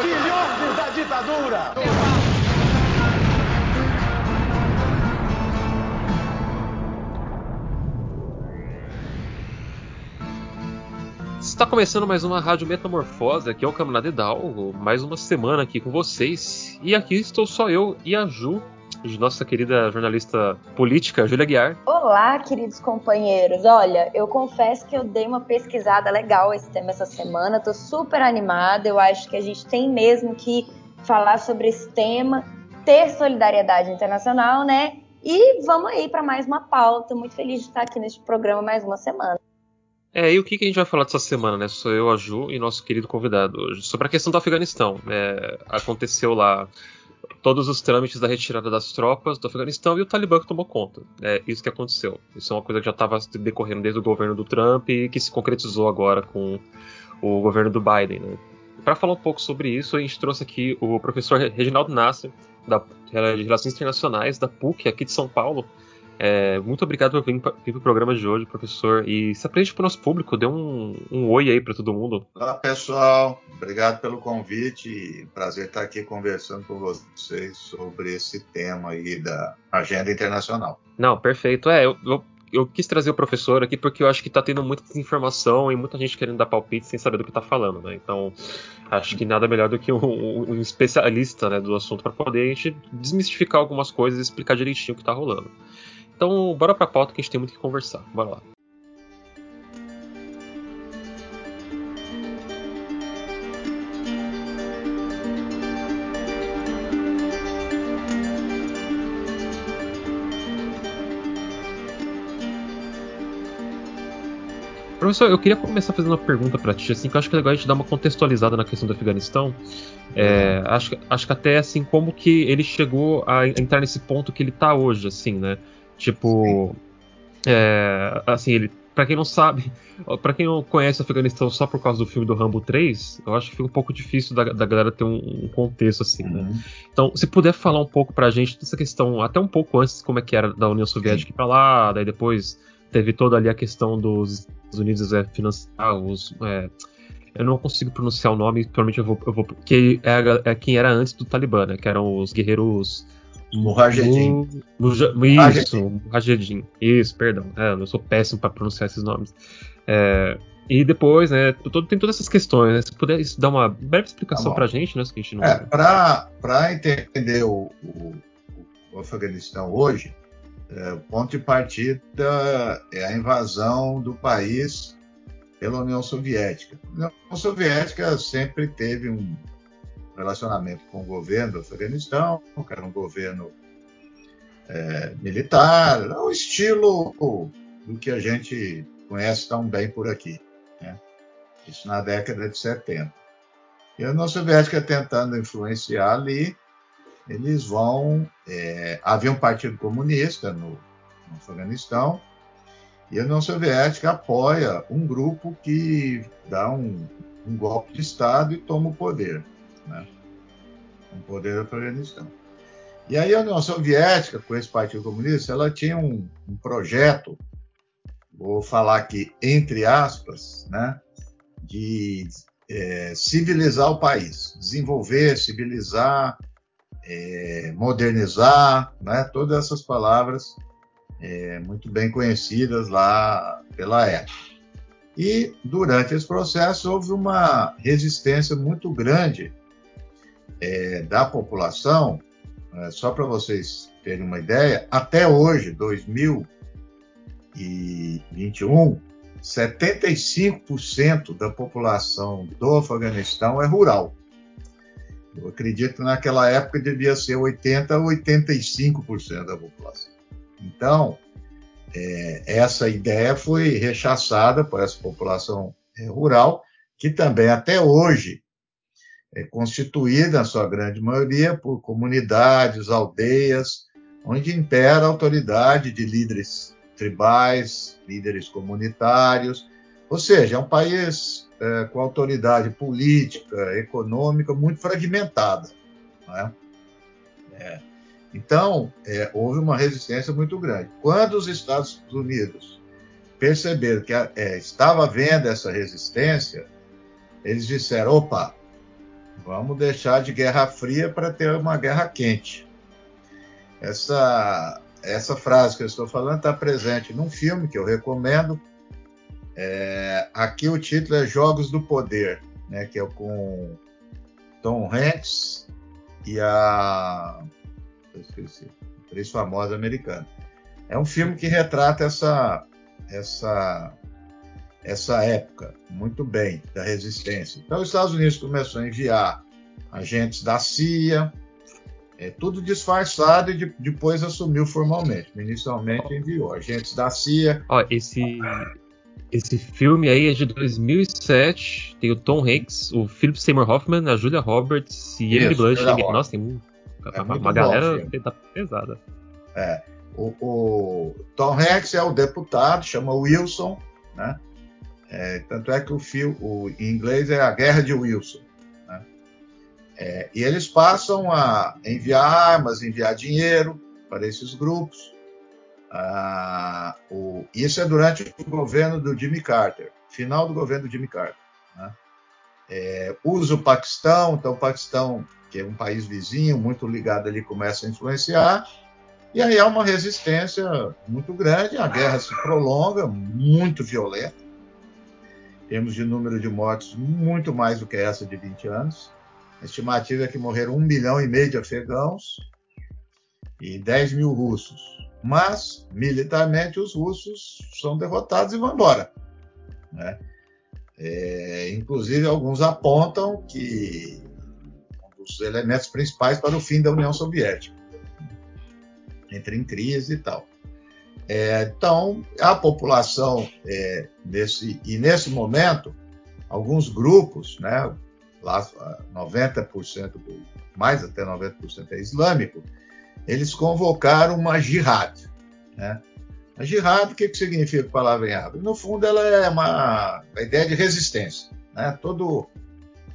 Filhotes da ditadura! Está começando mais uma Rádio Metamorfose, aqui é o Caminhada Down, mais uma semana aqui com vocês. E aqui estou só eu e a Ju, nossa querida jornalista política, Júlia Guiar. Olá, queridos companheiros. Olha, eu confesso que eu dei uma pesquisada legal esse tema essa semana, tô super animada. Eu acho que a gente tem mesmo que falar sobre esse tema, ter solidariedade internacional, né? E vamos aí para mais uma pauta. Muito feliz de estar aqui neste programa mais uma semana. É, e o que, que a gente vai falar dessa semana, né? Sou eu, a Ju e nosso querido convidado hoje. Sobre a questão do Afeganistão. É, aconteceu lá todos os trâmites da retirada das tropas do Afeganistão e o Talibã que tomou conta. É isso que aconteceu. Isso é uma coisa que já estava decorrendo desde o governo do Trump e que se concretizou agora com o governo do Biden, né? Para falar um pouco sobre isso, a gente trouxe aqui o professor Reginaldo Nasser, da Relações Internacionais da PUC, aqui de São Paulo, é, muito obrigado por vir, vir para o programa de hoje, professor. E se apresente para o nosso público, dê um, um oi aí para todo mundo. Olá, pessoal. Obrigado pelo convite. Prazer estar aqui conversando com vocês sobre esse tema aí da agenda internacional. Não, perfeito. É, eu, eu, eu quis trazer o professor aqui porque eu acho que está tendo muita desinformação e muita gente querendo dar palpite sem saber do que está falando, né? Então, acho que nada melhor do que um, um especialista né, do assunto para poder a gente desmistificar algumas coisas e explicar direitinho o que está rolando. Então, bora pra pauta que a gente tem muito que conversar. Bora lá. Professor, eu queria começar fazendo uma pergunta para ti, assim, que eu acho que é legal a gente dar uma contextualizada na questão do Afeganistão. É, acho, acho que até assim, como que ele chegou a entrar nesse ponto que ele está hoje, assim, né? Tipo, é, assim, ele, para quem não sabe, para quem não conhece o Afeganistão só por causa do filme do Rambo 3, eu acho que fica um pouco difícil da, da galera ter um, um, contexto assim, né? Uhum. Então, se puder falar um pouco pra gente dessa questão, até um pouco antes como é que era da União Soviética para lá, daí depois teve toda ali a questão dos Estados Unidos é, financiar os é, eu não consigo pronunciar o nome, provavelmente eu vou, eu vou que é, é, quem era antes do Talibã, né? Que eram os guerreiros Mujahedin. Isso, Mujahedin. Isso, perdão. É, eu sou péssimo para pronunciar esses nomes. É, e depois, né, todo, tem todas essas questões, né? Se puder dar uma breve explicação tá para a gente, né? Que a gente não... É, para entender o, o, o, Afeganistão hoje, é, o ponto de partida é a invasão do país pela União Soviética. A União Soviética sempre teve um, relacionamento com o governo do Afeganistão, que era um governo é, militar, o estilo do que a gente conhece tão bem por aqui. Né? Isso na década de 70. E a União Soviética tentando influenciar ali, eles vão. É, havia um partido comunista no, no Afeganistão, e a União Soviética apoia um grupo que dá um, um golpe de Estado e toma o poder né? um poder do Afeganistão. E aí a União Soviética, com esse Partido Comunista, ela tinha um, um projeto, vou falar aqui entre aspas, né, de é, civilizar o país, desenvolver, civilizar, é, modernizar, né, todas essas palavras é, muito bem conhecidas lá pela época. E durante esse processo houve uma resistência muito grande é, da população, é, só para vocês terem uma ideia, até hoje, 2021, 75% da população do Afeganistão é rural. Eu acredito que naquela época devia ser 80% a 85% da população. Então, é, essa ideia foi rechaçada por essa população é, rural, que também até hoje é constituída, na sua grande maioria, por comunidades, aldeias, onde impera a autoridade de líderes tribais, líderes comunitários, ou seja, é um país é, com autoridade política, econômica muito fragmentada. É? É. Então, é, houve uma resistência muito grande. Quando os Estados Unidos perceberam que é, estava havendo essa resistência, eles disseram: opa, vamos deixar de guerra fria para ter uma guerra quente. Essa, essa frase que eu estou falando está presente num filme que eu recomendo. É, aqui o título é Jogos do Poder, né, que é com Tom Hanks e a. Eu esqueci. Atriz famosa americana. É um filme que retrata essa, essa, essa época muito bem da resistência. Então, os Estados Unidos começou a enviar agentes da CIA, é, tudo disfarçado e de, depois assumiu formalmente. Inicialmente enviou agentes da CIA. Ó, esse, esse filme aí é de 2007. Tem o Tom Hanks, o Philip Seymour Hoffman, a Julia Roberts e Emily Blunt. Nossa, tem um, é uma, uma galera tá pesada. É. O, o, Tom Hanks é o deputado, chama Wilson, né? É, tanto é que o filme, em inglês é a Guerra de Wilson. Né? É, e eles passam a enviar armas, enviar dinheiro para esses grupos. Ah, o, isso é durante o governo do Jimmy Carter, final do governo do Jimmy Carter. Né? É, usa o Paquistão, então o Paquistão, que é um país vizinho, muito ligado ali, começa a influenciar, e aí há uma resistência muito grande, a guerra se prolonga, muito violenta, temos de número de mortes muito mais do que essa de 20 anos. A estimativa é que morreram um milhão e meio de afegãos e 10 mil russos. Mas, militarmente, os russos são derrotados e vão embora. Né? É, inclusive, alguns apontam que um dos elementos principais para o fim da União Soviética. Entra em crise e tal. É, então, a população, é, nesse, e nesse momento, alguns grupos, né, lá 90%, mais até 90% é islâmico, eles convocaram uma jihad. Né? A jihad, o que, que significa a palavra em árabe? No fundo, ela é uma a ideia de resistência. Né? Todo,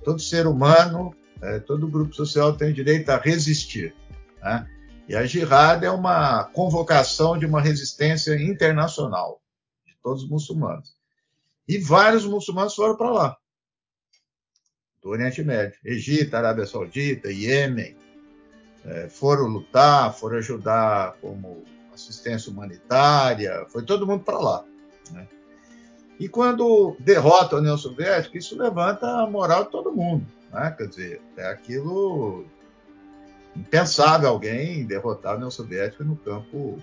todo ser humano, é, todo grupo social tem direito a resistir. Né? E a jihad é uma convocação de uma resistência internacional de todos os muçulmanos. E vários muçulmanos foram para lá, do Oriente Médio, Egito, Arábia Saudita, Iêmen, é, foram lutar, foram ajudar como assistência humanitária, foi todo mundo para lá. Né? E quando derrota a União Soviética, isso levanta a moral de todo mundo. Né? Quer dizer, é aquilo impensável alguém derrotar a União Soviética no campo,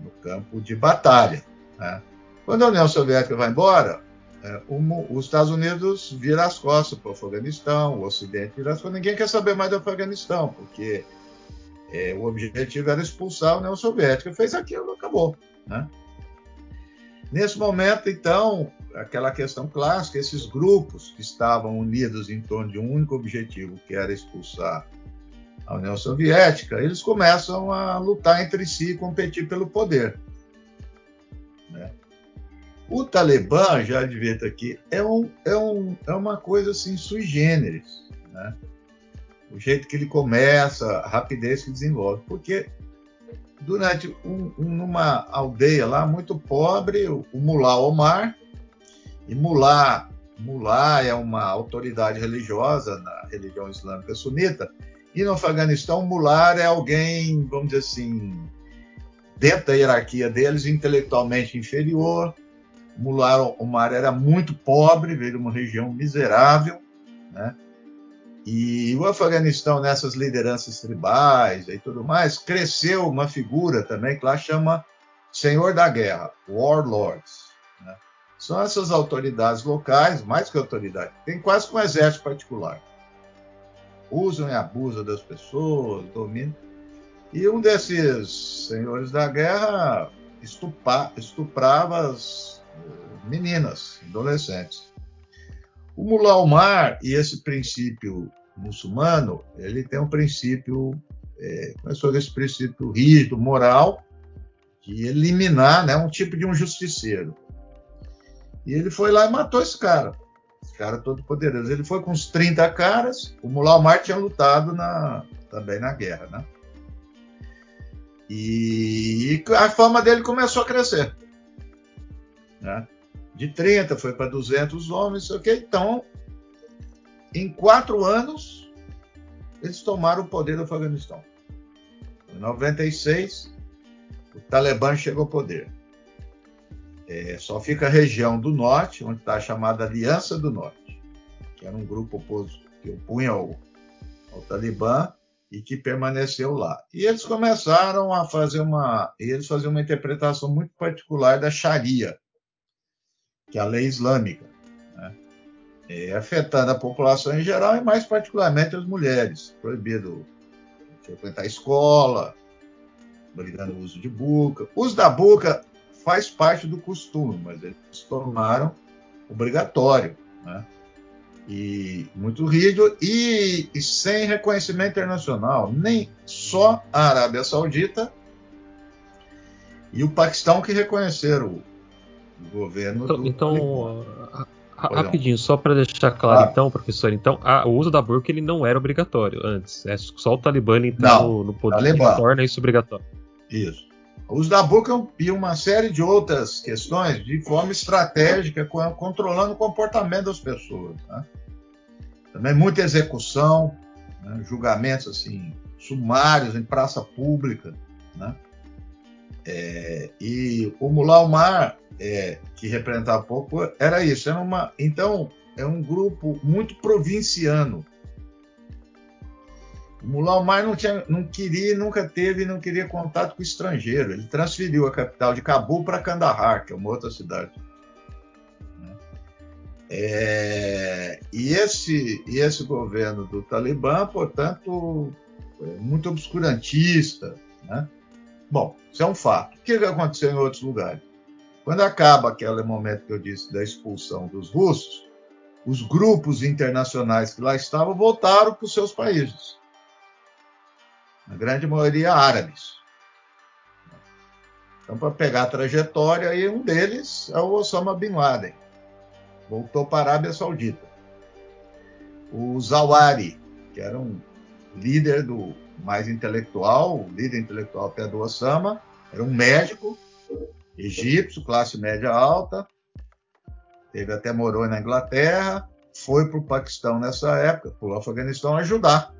no campo de batalha. Né? Quando a União Soviética vai embora, é, os Estados Unidos viram as costas para o Afeganistão, o Ocidente vira as costas. Ninguém quer saber mais do Afeganistão, porque é, o objetivo era expulsar a União Soviética. Fez aquilo, acabou. Né? Nesse momento, então, aquela questão clássica, esses grupos que estavam unidos em torno de um único objetivo, que era expulsar a União Soviética, eles começam a lutar entre si e competir pelo poder. Né? O Talibã, já advento aqui, é, um, é, um, é uma coisa assim sui generis. Né? O jeito que ele começa, a rapidez que desenvolve. Porque durante um, um, numa aldeia lá muito pobre, o, o Mullah Omar, e Mullah, Mullah é uma autoridade religiosa na religião islâmica sunita, e no Afeganistão, Mular é alguém, vamos dizer assim, dentro da hierarquia deles, intelectualmente inferior. Mular Omar era muito pobre, veio de uma região miserável, né? E o Afeganistão, nessas lideranças tribais e tudo mais, cresceu uma figura também que lá chama Senhor da Guerra, Warlords. Né? São essas autoridades locais, mais que autoridade, tem quase um exército particular usam e abusam das pessoas, dominam. E um desses senhores da guerra estupa, estuprava as eh, meninas, adolescentes. O Mullah Omar e esse princípio muçulmano, ele tem um princípio, é, começou esse princípio rígido, moral, de eliminar né, um tipo de um justiceiro. E ele foi lá e matou esse cara cara todo poderoso. Ele foi com uns 30 caras, o Mullah Omar tinha lutado na, também na guerra, né? E a fama dele começou a crescer. Né? De 30 foi para 200 homens, sei o que. Então, em quatro anos, eles tomaram o poder do Afeganistão. Em 96, o Talibã chegou ao poder. É, só fica a região do norte, onde está a chamada Aliança do Norte, que era um grupo oposto que opunha ao, ao Talibã e que permaneceu lá. E eles começaram a fazer uma, eles faziam uma interpretação muito particular da Sharia, que é a lei islâmica, né? é, afetando a população em geral e mais particularmente as mulheres, proibido frequentar a escola, obrigando o uso de buca. O uso da buca faz parte do costume, mas eles tornaram obrigatório, né? E muito rígido e, e, sem reconhecimento internacional, nem só a Arábia Saudita e o Paquistão que reconheceram o governo então, do então rapidinho, só para deixar claro, ah. então, professor, então a, o uso da burca ele não era obrigatório antes, é só o Talibã entrar no, no, poder que torna isso obrigatório. Isso. O uso da burca e uma série de outras questões de forma estratégica, controlando o comportamento das pessoas. Né? Também muita execução, né? julgamentos assim sumários em praça pública, né? É, e o Mullah Omar, é, que representava pouco, era isso. Era uma, então, é um grupo muito provinciano. O Mullah Omar não, tinha, não queria, nunca teve, não queria contato com o estrangeiro. Ele transferiu a capital de Cabul para Kandahar, que é uma outra cidade. É, e, esse, e esse governo do Talibã, portanto, é muito obscurantista, né? Bom, isso é um fato. O que aconteceu em outros lugares? Quando acaba aquele momento que eu disse da expulsão dos russos, os grupos internacionais que lá estavam voltaram para os seus países. Na grande maioria árabes. Então, para pegar a trajetória, aí um deles é o Osama Bin Laden. Voltou para a Arábia Saudita. O Zawari, que era um líder do mais intelectual, líder intelectual até do Osama, era um médico egípcio, classe média alta, teve até morou na Inglaterra, foi para o Paquistão nessa época, para o Afeganistão ajudar,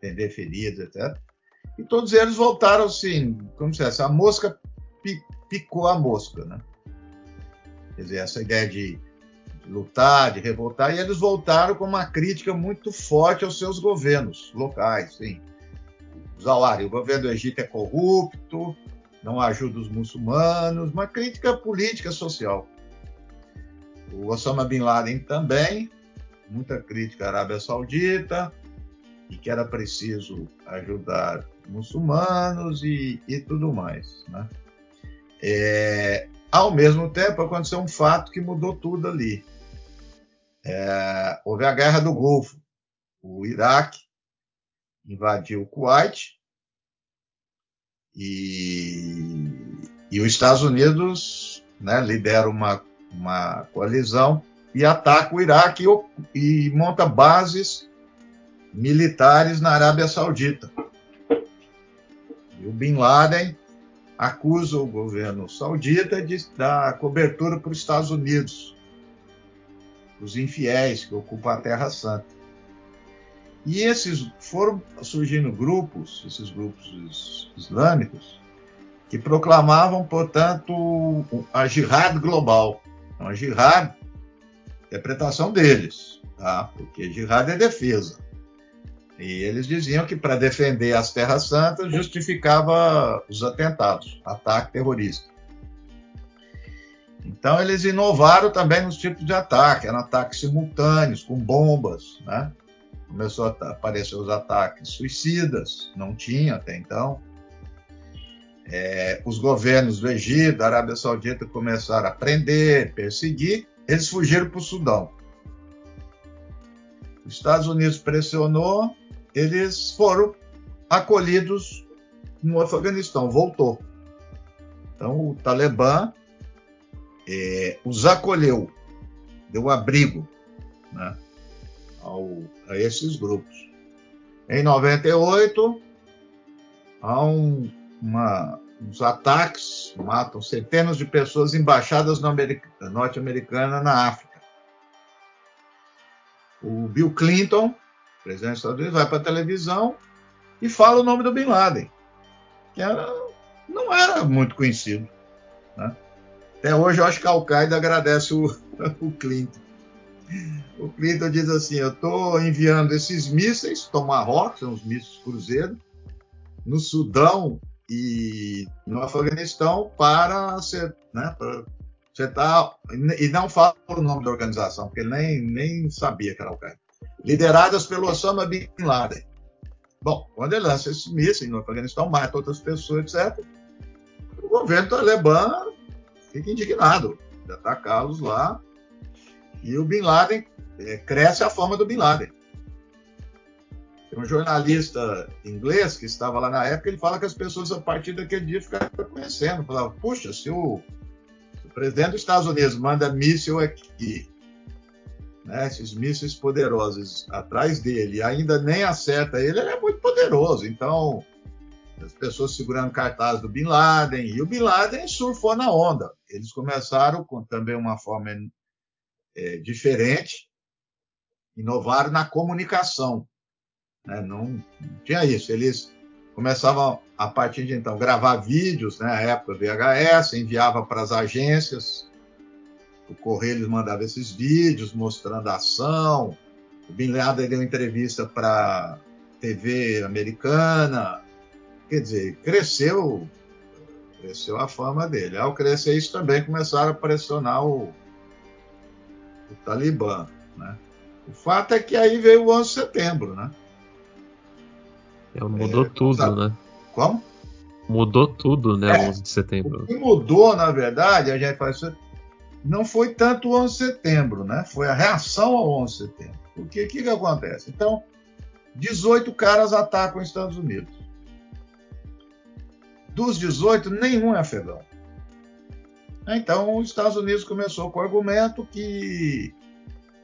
atender feridas, etc. E todos eles voltaram assim, como se fosse, a mosca picou a mosca, né? Quer dizer, essa ideia de lutar, de revoltar, e eles voltaram com uma crítica muito forte aos seus governos locais. Sim. Zawari, o governo do Egito é corrupto, não ajuda os muçulmanos, uma crítica política social. O Osama Bin Laden também, muita crítica à Arábia Saudita, e que era preciso ajudar muçulmanos e, e tudo mais. Né? É, ao mesmo tempo, aconteceu um fato que mudou tudo ali. É, houve a Guerra do Golfo. O Iraque invadiu o Kuwait e, e os Estados Unidos né, lidera uma, uma coalizão e ataca o Iraque e, e monta bases militares na Arábia Saudita. E o Bin Laden acusa o governo saudita de dar cobertura para os Estados Unidos os infiéis que ocupam a Terra Santa. E esses foram surgindo grupos, esses grupos islâmicos, que proclamavam, portanto, a jihad global. Então, a jihad, interpretação deles, tá? porque jihad é defesa. E eles diziam que para defender as terras santas justificava os atentados, ataque terrorista. Então eles inovaram também nos tipos de ataque, eram ataques simultâneos, com bombas, né? Começou a aparecer os ataques suicidas, não tinha até então. É, os governos do Egito, da Arábia Saudita começaram a prender, perseguir, eles fugiram para o Sudão. Os Estados Unidos pressionou, eles foram acolhidos no Afeganistão, voltou. Então o Talibã é, os acolheu, deu abrigo né, ao, a esses grupos. Em 98, há um, uma, uns ataques, matam centenas de pessoas em embaixadas norte-americanas na África. O Bill Clinton, presidente dos Estados Unidos, vai para a televisão e fala o nome do Bin Laden, que era, não era muito conhecido. Né? Até hoje eu acho que a Al-Qaeda agradece o, o Clinton. O Clinton diz assim: Eu estou enviando esses mísseis, Tomahawk, são os mísseis cruzeiro, no Sudão e no Afeganistão para ser, né, para setar, e não fala o nome da organização, porque ele nem, nem sabia que era Al-Qaeda. Lideradas pelo Osama Bin Laden. Bom, quando ele lança esses mísseis no Afeganistão, mata outras pessoas, etc., o governo talibã fica indignado de atacá-los lá. E o Bin Laden é, cresce a fama do Bin Laden. Tem um jornalista inglês que estava lá na época, ele fala que as pessoas a partir daquele dia ficaram conhecendo, falavam, puxa, se o, se o presidente dos Estados Unidos manda míssil aqui, né, esses mísseis poderosos atrás dele, ainda nem acerta ele, ele é muito poderoso. Então, as pessoas segurando cartaz do Bin Laden, e o Bin Laden surfou na onda. Eles começaram com também uma forma é, diferente, inovaram na comunicação. Né? Não, não, tinha isso. Eles começavam, a partir de então, gravar vídeos, né? na época VHS, enviava para as agências, o Correio eles mandava esses vídeos mostrando a ação. O Bin Laden deu entrevista para TV americana, Quer dizer, cresceu, cresceu a fama dele. Ao crescer isso também começaram a pressionar o, o Talibã, né? O fato é que aí veio o 11 de setembro, né? É, mudou é, tudo, sabe? né? Como? Mudou tudo, né, é, 11 de setembro. O que mudou, na verdade, a gente faz não foi tanto o 11 de setembro, né? Foi a reação ao 11 de setembro. O que, que acontece? Então, 18 caras atacam os Estados Unidos. Dos 18, nenhum é afegão. Então, os Estados Unidos começou com o argumento que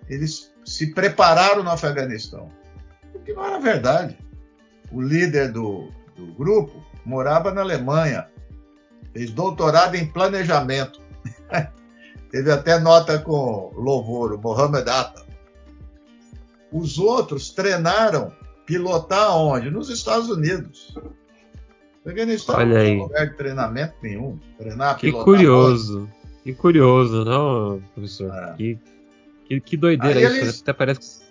eles se prepararam no Afeganistão. O que não era verdade. O líder do, do grupo morava na Alemanha, fez doutorado em planejamento. Teve até nota com louvor, o Mohamed Atta. Os outros treinaram pilotar onde? Nos Estados Unidos. Afeganistão Olha aí. não lugar de treinamento nenhum. Treinar, que curioso. Que curioso, não, professor? É. Que, que, que, doideira aí isso. Eles... Até parece que...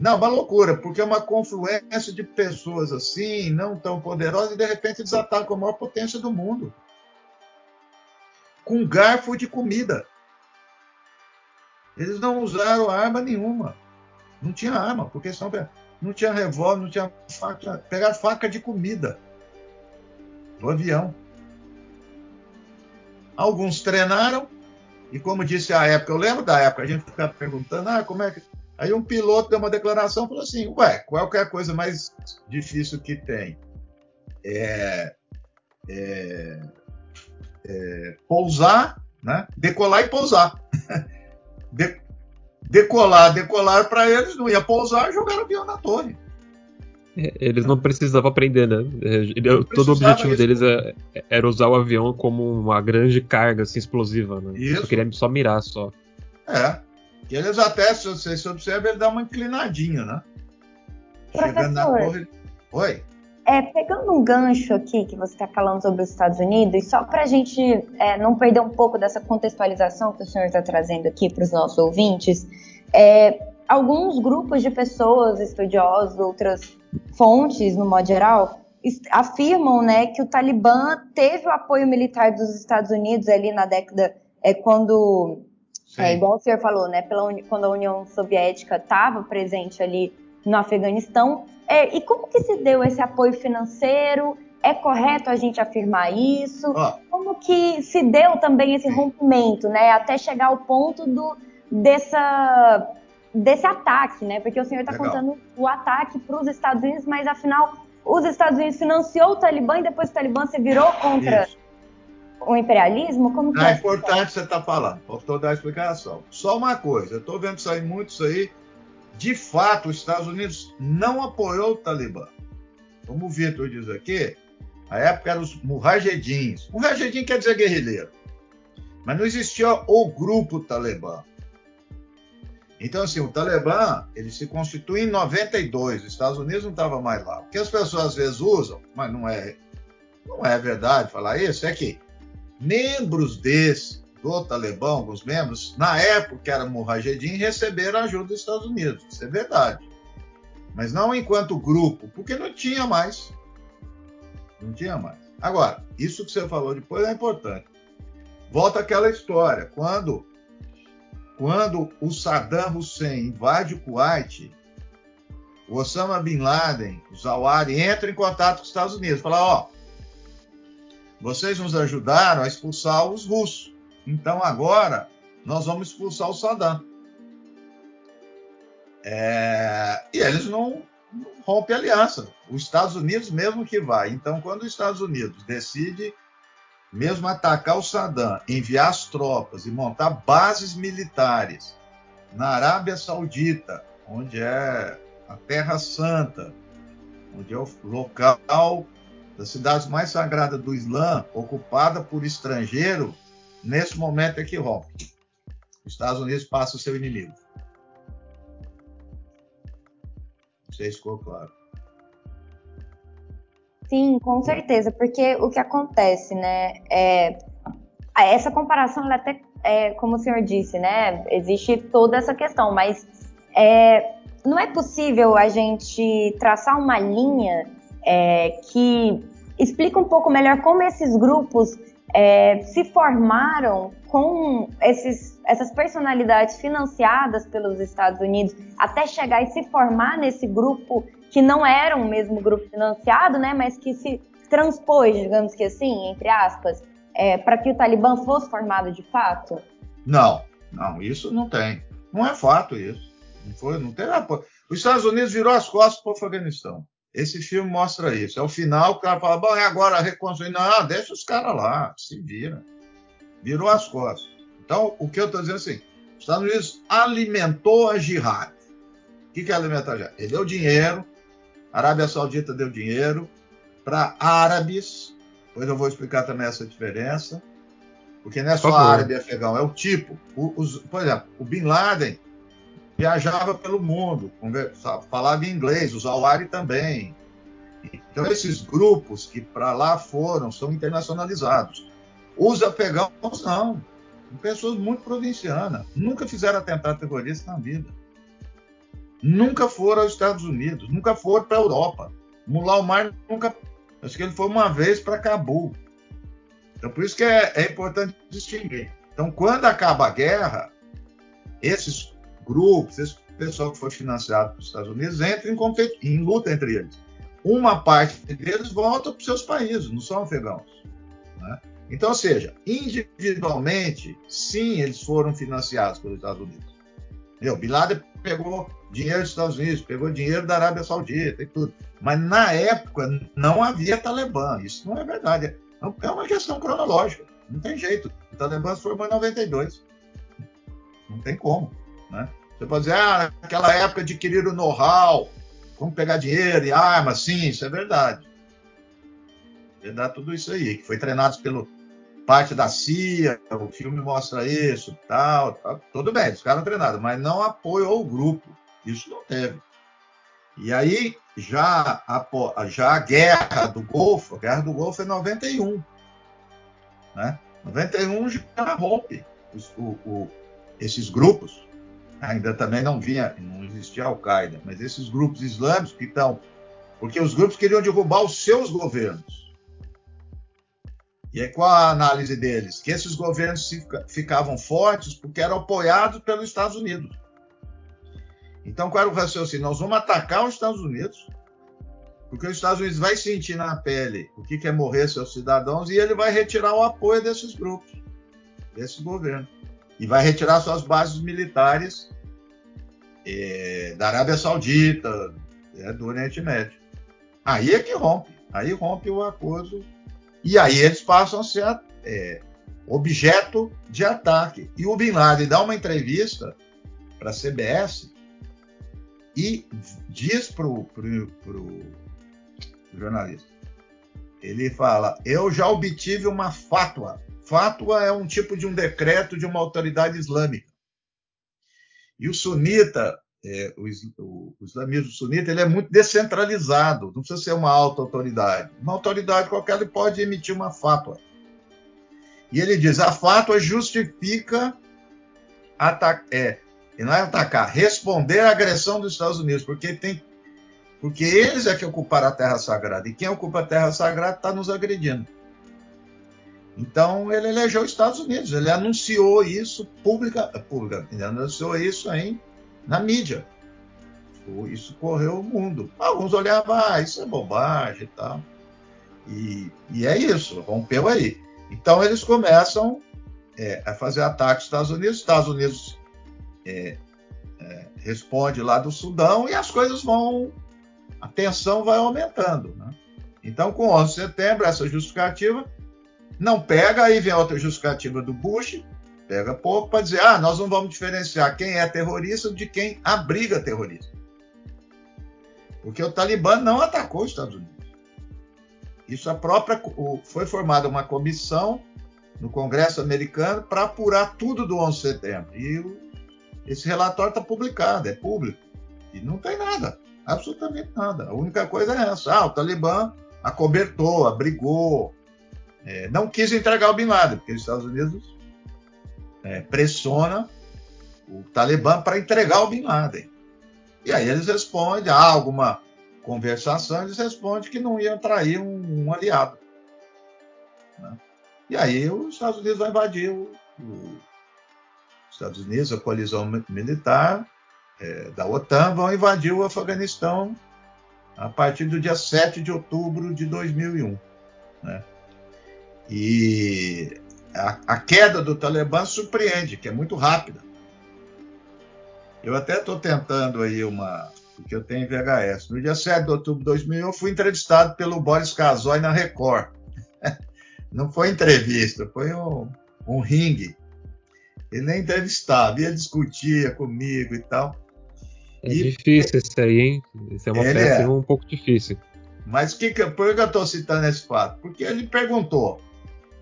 Não, uma loucura, porque é uma confluência de pessoas assim, não tão poderosas, e de repente eles atacam a maior potência do mundo. Com garfo de comida. Eles não usaram arma nenhuma. Não tinha arma, porque senão não tinha revólver, não tinha faca. Pegaram faca de comida do avião. Alguns treinaram, e como disse a época, eu lembro da época, a gente ficava perguntando, ah, como é que. Aí um piloto deu uma declaração falou assim: ué, qual é a coisa mais difícil que tem? É, é, é, pousar, né? decolar e pousar. De, decolar, decolar para eles, não ia pousar, jogar o avião na torre. Eles não precisavam aprender, né? É, todo o objetivo deles é, era usar o avião como uma grande carga assim, explosiva, né? Isso. Só queria só mirar só. É. E eles até, se você observa, ele dá uma inclinadinha, né? Professor, Chegando na torre. Oi. É, pegando um gancho aqui que você está falando sobre os Estados Unidos, só para a gente é, não perder um pouco dessa contextualização que o senhor está trazendo aqui para os nossos ouvintes, é, alguns grupos de pessoas, estudiosos, outras fontes, no modo geral, afirmam né, que o Talibã teve o apoio militar dos Estados Unidos ali na década, é, quando, é, igual o senhor falou, né, pela, quando a União Soviética estava presente ali no Afeganistão. É, e como que se deu esse apoio financeiro? É correto a gente afirmar isso? Ah. Como que se deu também esse rompimento, né, até chegar ao ponto do, dessa desse ataque, né? Porque o senhor está contando o ataque para os Estados Unidos, mas afinal os Estados Unidos financiou o Talibã e depois o Talibã se virou contra isso. o imperialismo? Como que é, é importante você estar tá falando, faltou dar a explicação. Só uma coisa, eu estou vendo sair muito isso aí. De fato, os Estados Unidos não apoiou o Talibã. Como o Vitor diz aqui, A época eram os mujahedins. Mujahedin quer dizer guerrilheiro. Mas não existia o grupo Talibã. Então, assim, o Talibã, ele se constitui em 92. Os Estados Unidos não estava mais lá. O que as pessoas às vezes usam, mas não é, não é verdade falar isso, é que membros desse, do Talibã, alguns membros, na época que era Mujahedin, receberam ajuda dos Estados Unidos. Isso é verdade. Mas não enquanto grupo, porque não tinha mais. Não tinha mais. Agora, isso que você falou depois é importante. Volta aquela história. Quando, quando o Saddam Hussein invade o Kuwait, o Osama Bin Laden, o Zawahiri, entram em contato com os Estados Unidos. Fala, ó, vocês nos ajudaram a expulsar os russos. Então agora nós vamos expulsar o Saddam. É, e eles não, não rompem aliança. Os Estados Unidos mesmo que vai. Então, quando os Estados Unidos decide mesmo atacar o Saddam, enviar as tropas e montar bases militares na Arábia Saudita, onde é a Terra Santa, onde é o local das cidades mais sagradas do Islã, ocupada por estrangeiro, nesse momento é que rompe. Os Estados Unidos passam a ser o inimigo. Não sei se ficou claro. Sim, com certeza, porque o que acontece, né, é, essa comparação, ela até, é, como o senhor disse, né, existe toda essa questão, mas é, não é possível a gente traçar uma linha é, que explica um pouco melhor como esses grupos é, se formaram com esses, essas personalidades financiadas pelos Estados Unidos até chegar e se formar nesse grupo que não era um mesmo grupo financiado, né, mas que se transpôs, digamos que assim, entre aspas, é, para que o Talibã fosse formado de fato? Não, não, isso não tem. Não é fato isso. Não foi, não tem. Os Estados Unidos virou as costas para o Afeganistão. Esse filme mostra isso. É o final, o cara fala, bom, é agora reconstruir. Não, deixa os caras lá, se vira. Virou as costas. Então, o que eu estou dizendo é assim, os Estados Unidos alimentou a jihad. O que, que é alimentar a jihad? Ele deu dinheiro, a Arábia Saudita deu dinheiro para árabes, depois eu vou explicar também essa diferença, porque não é só árabe e afegão, é o tipo. O, os, por exemplo, o Bin Laden viajava pelo mundo, falava inglês, o Zawari também. Então, esses grupos que para lá foram são internacionalizados. Os afegãos, não. Pessoas muito provincianas. Nunca fizeram atentado terrorista na vida. Nunca foram aos Estados Unidos. Nunca foram para a Europa. Mullah Omar nunca. Acho que ele foi uma vez para Cabul. Então, por isso que é, é importante distinguir. Então, quando acaba a guerra, esses grupos, esse pessoal que foi financiado pelos Estados Unidos, entra em, em luta entre eles. Uma parte deles volta para os seus países, não são afegãos. Né? Então, ou seja, individualmente, sim, eles foram financiados pelos Estados Unidos. Entendeu? Bin Laden pegou dinheiro dos Estados Unidos, pegou dinheiro da Arábia Saudita e tudo. Mas na época não havia Talibã. Isso não é verdade. É uma questão cronológica. Não tem jeito. O Talibã se formou em 92. Não tem como. Né? Você pode dizer, ah, naquela época adquiriram know-how, como pegar dinheiro e armas, sim, isso é verdade. Verdade tudo isso aí, que foi treinado pelo parte da CIA, o filme mostra isso, tal, tal. tudo bem, os caras treinados, mas não apoiou o grupo, isso não teve. E aí, já a, já a guerra do Golfo, a guerra do Golfo é 91, né? 91 já rompe os, o, o, esses grupos, ainda também não vinha, não existia Al-Qaeda, mas esses grupos islâmicos que estão. Porque os grupos queriam derrubar os seus governos. E aí, qual a análise deles? Que esses governos ficavam fortes porque eram apoiados pelos Estados Unidos. Então, qual era o raciocínio? Nós vamos atacar os Estados Unidos, porque os Estados Unidos vai sentir na pele o que é morrer seus cidadãos e ele vai retirar o apoio desses grupos, desses governos e vai retirar suas bases militares é, da Arábia Saudita, é, do Oriente Médio. Aí é que rompe, aí rompe o acordo e aí eles passam a ser é, objeto de ataque. E o Bin Laden dá uma entrevista para a CBS e diz para o jornalista: ele fala: Eu já obtive uma fátua. Fátua é um tipo de um decreto de uma autoridade islâmica. E o sunita, é, o, o, o, islamismo sunita, ele é muito descentralizado, não precisa ser uma alta autoridade. Uma autoridade qualquer ele pode emitir uma fátua. E ele diz: a fátua justifica atacar, é, não é atacar, responder à agressão dos Estados Unidos, porque tem porque eles é que ocuparam a terra sagrada. E quem ocupa a terra sagrada está nos agredindo. Então ele elegeu os Estados Unidos. Ele anunciou isso pública, pública ele anunciou isso aí na mídia. Isso correu o mundo. Alguns olhavam, ah, isso é bobagem e tal. E, e é isso, rompeu aí. Então eles começam é, a fazer ataque aos Estados Unidos. Os Estados Unidos é, é, responde lá do Sudão e as coisas vão a tensão vai aumentando. Né? Então, com 11 de setembro, essa justificativa não pega, aí vem outra justificativa do Bush, pega pouco para dizer, ah, nós não vamos diferenciar quem é terrorista de quem abriga terrorista. Porque o Talibã não atacou os Estados Unidos. Isso a própria foi formada uma comissão no Congresso americano para apurar tudo do 11 de setembro. E esse relatório está publicado, é público. E não tem nada. Absolutamente nada. A única coisa é essa. Ah, o Talibã acobertou, abrigou, é, não quis entregar o Bin Laden, porque os Estados Unidos é, pressiona o Talibã para entregar o Bin Laden. E aí eles respondem, há alguma conversação, eles respondem que não iam trair um, um aliado. Né? E aí os Estados Unidos vão invadir o, o Estados Unidos, a coalizão militar, é, da OTAN vão invadir o Afeganistão a partir do dia 7 de outubro de 2001. Né? E a, a, queda do Talibã surpreende, que é muito rápida. Eu até estou tentando aí uma. Porque eu tenho VHS. No dia 7 de outubro de 2001, eu fui entrevistado pelo Boris Casoy na Record. Não foi entrevista, foi um, um ringue. Ele nem entrevistava, ia discutir comigo e tal. É e... difícil isso aí, hein? Isso é uma peça é. um pouco difícil. Mas que, por que eu estou citando esse fato? Porque ele perguntou: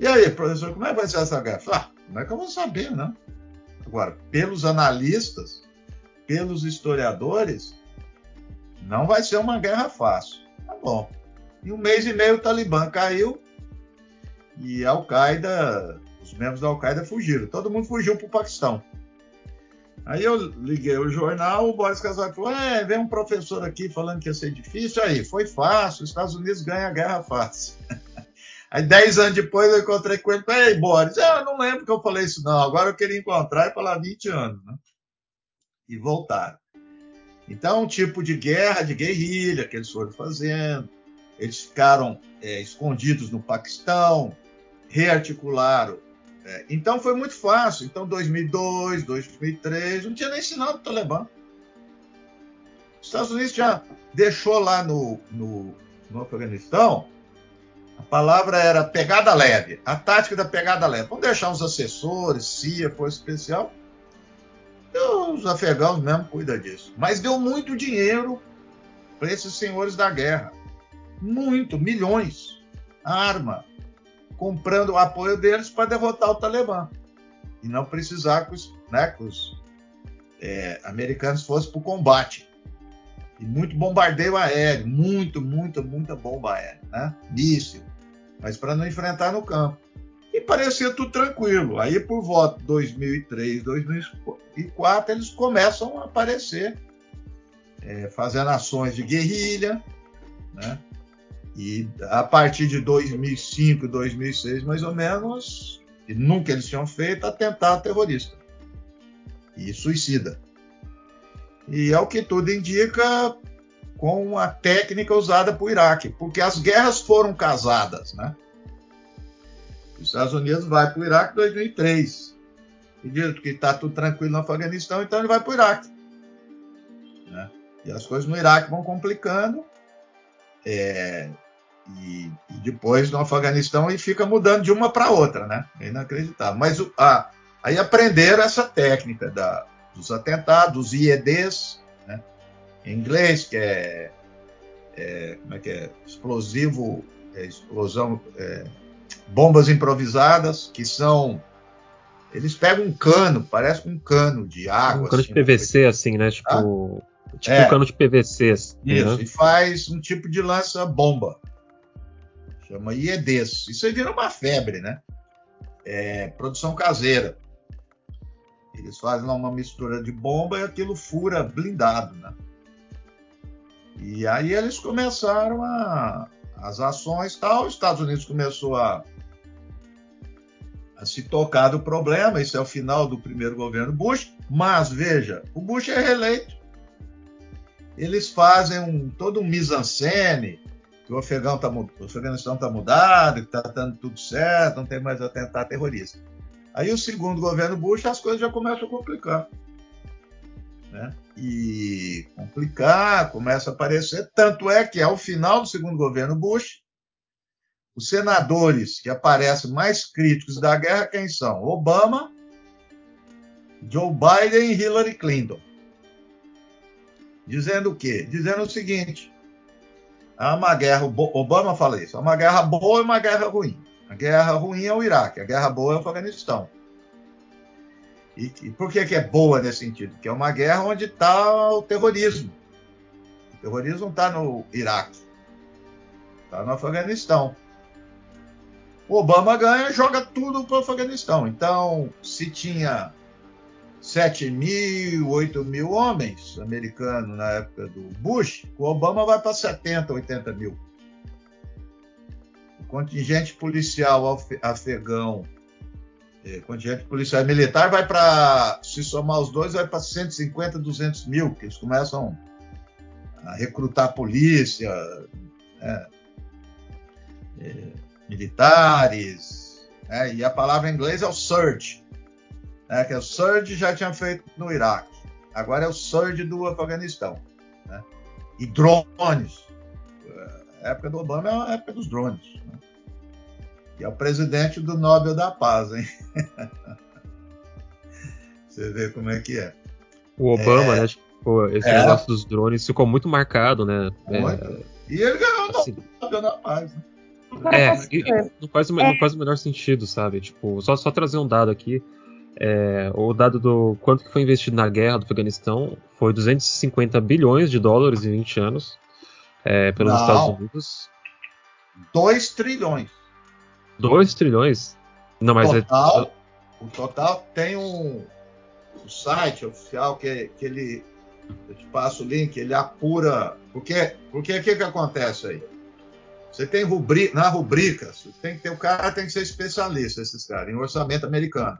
e aí, professor, como é que vai ser essa guerra? Ah, como é que eu vou saber, né? Agora, pelos analistas, pelos historiadores, não vai ser uma guerra fácil. Tá bom. Em um mês e meio o Talibã caiu e a Al-Qaeda, os membros da Al-Qaeda fugiram. Todo mundo fugiu para o Paquistão. Aí eu liguei o jornal, o Boris Casoy falou: é, vem um professor aqui falando que ia ser difícil. Aí, foi fácil, os Estados Unidos ganham a guerra fácil. Aí, dez anos depois, eu encontrei com ele Ei, Boris, eu não lembro que eu falei isso, não. Agora eu queria encontrar e falar 20 anos, né? E voltaram. Então, um tipo de guerra, de guerrilha que eles foram fazendo. Eles ficaram é, escondidos no Paquistão, rearticularam é, então foi muito fácil. Então 2002, 2003, não tinha nem sinal do Talibã. Os Estados Unidos já deixou lá no, no, no Afeganistão, a palavra era pegada leve, a tática da pegada leve. Vamos deixar uns assessores, CIA, Força Especial, os afegãos mesmo cuidam disso. Mas deu muito dinheiro para esses senhores da guerra. Muito, milhões. Arma, comprando o apoio deles para derrotar o Talibã. E não precisar que os, né, que os é, americanos fossem para o combate. E muito bombardeio aéreo, muito, muita, muita bomba aérea, né? míssil, mas para não enfrentar no campo. E parecia tudo tranquilo. Aí, por volta de 2003, 2004, eles começam a aparecer, é, fazendo ações de guerrilha, né? E a partir de 2005, 2006, mais ou menos, e nunca eles tinham feito, atentado terrorista e suicida. E é o que tudo indica com a técnica usada por Iraque, porque as guerras foram casadas, né? Os Estados Unidos vai para o Iraque em 2003. E diz que está tudo tranquilo no Afeganistão, então ele vai para o Iraque. Né? E as coisas no Iraque vão complicando. É, e, e, depois no Afeganistão e fica mudando de uma para outra, né? É inacreditável. Mas a, aí aprenderam essa técnica da, dos atentados, dos IEDs, né? Em inglês, que é, é, como é que é? Explosivo é, explosão, é, bombas improvisadas, que são. Eles pegam um cano, parece um cano de água. Um cano assim, de PVC, assim, né? Tipo. Ah? Tipo É. um cano de PVC. Assim, Isso, né? e faz um tipo de lança-bomba. Chama IEDs. Isso aí vira uma febre, né? É, produção caseira. Eles fazem lá uma mistura de bomba e aquilo fura blindado, né? E aí eles começaram a, as ações tal. Os Estados Unidos começou a, a se tocar do problema. Isso é o final do primeiro governo Bush. Mas veja, o Bush é reeleito eles fazem um, todo um mise-en-scène, que o, tá, o Afeganistão está mudado, que está dando tudo certo, não tem mais atentado terrorista. Aí o segundo governo Bush, as coisas já começam a complicar. Né? E complicar, começa a aparecer, tanto é que ao final do segundo governo Bush, os senadores que aparecem mais críticos da guerra, quem são? Obama, Joe Biden e Hillary Clinton dizendo o quê? Dizendo o seguinte: há uma guerra, Obama fala isso, há uma guerra boa e uma guerra ruim. A guerra ruim é o Iraque, a guerra boa é o Afeganistão. E, e por que, que é boa nesse sentido? Porque é uma guerra onde está o terrorismo. O terrorismo não está no Iraque, está no Afeganistão. O Obama ganha joga tudo para o Afeganistão. Então, se tinha 7 mil, 8 mil homens americanos na época do Bush, o Obama vai para 70, 80 mil. O contingente policial afe- afegão, eh, contingente policial militar vai para, se somar os dois, vai para 150, 200 mil, que eles começam a recrutar polícia, né, eh, militares, né, e a palavra em inglês é o surge né, que é o Surge já tinha feito no Iraque. Agora é o Surge do Afeganistão. Né? E drones. A época do Obama é a época dos drones. Né? E é o presidente do Nobel da Paz, hein? Você vê como é que é. O Obama, É. né? Tipo, esse É. negócio dos drones ficou muito marcado, né? É, Muito. E ele ganhou o assim, Nobel da Paz. Né? É, e- não, faz o, não faz o menor sentido, sabe? Tipo, só, só trazer um dado aqui. É, o dado do quanto que foi investido na guerra do Afeganistão foi 250 bilhões de dólares em 20 anos é, pelos Não. Estados Unidos. 2 trilhões. 2 trilhões? Não, mas é, total, o total tem um, um site oficial que, que ele. Eu te passo o link, ele apura. Porque o que, que, que acontece aí? Você tem rubrica, na rubrica, tem que ter, o cara tem que ser especialista, esses caras, em orçamento americano.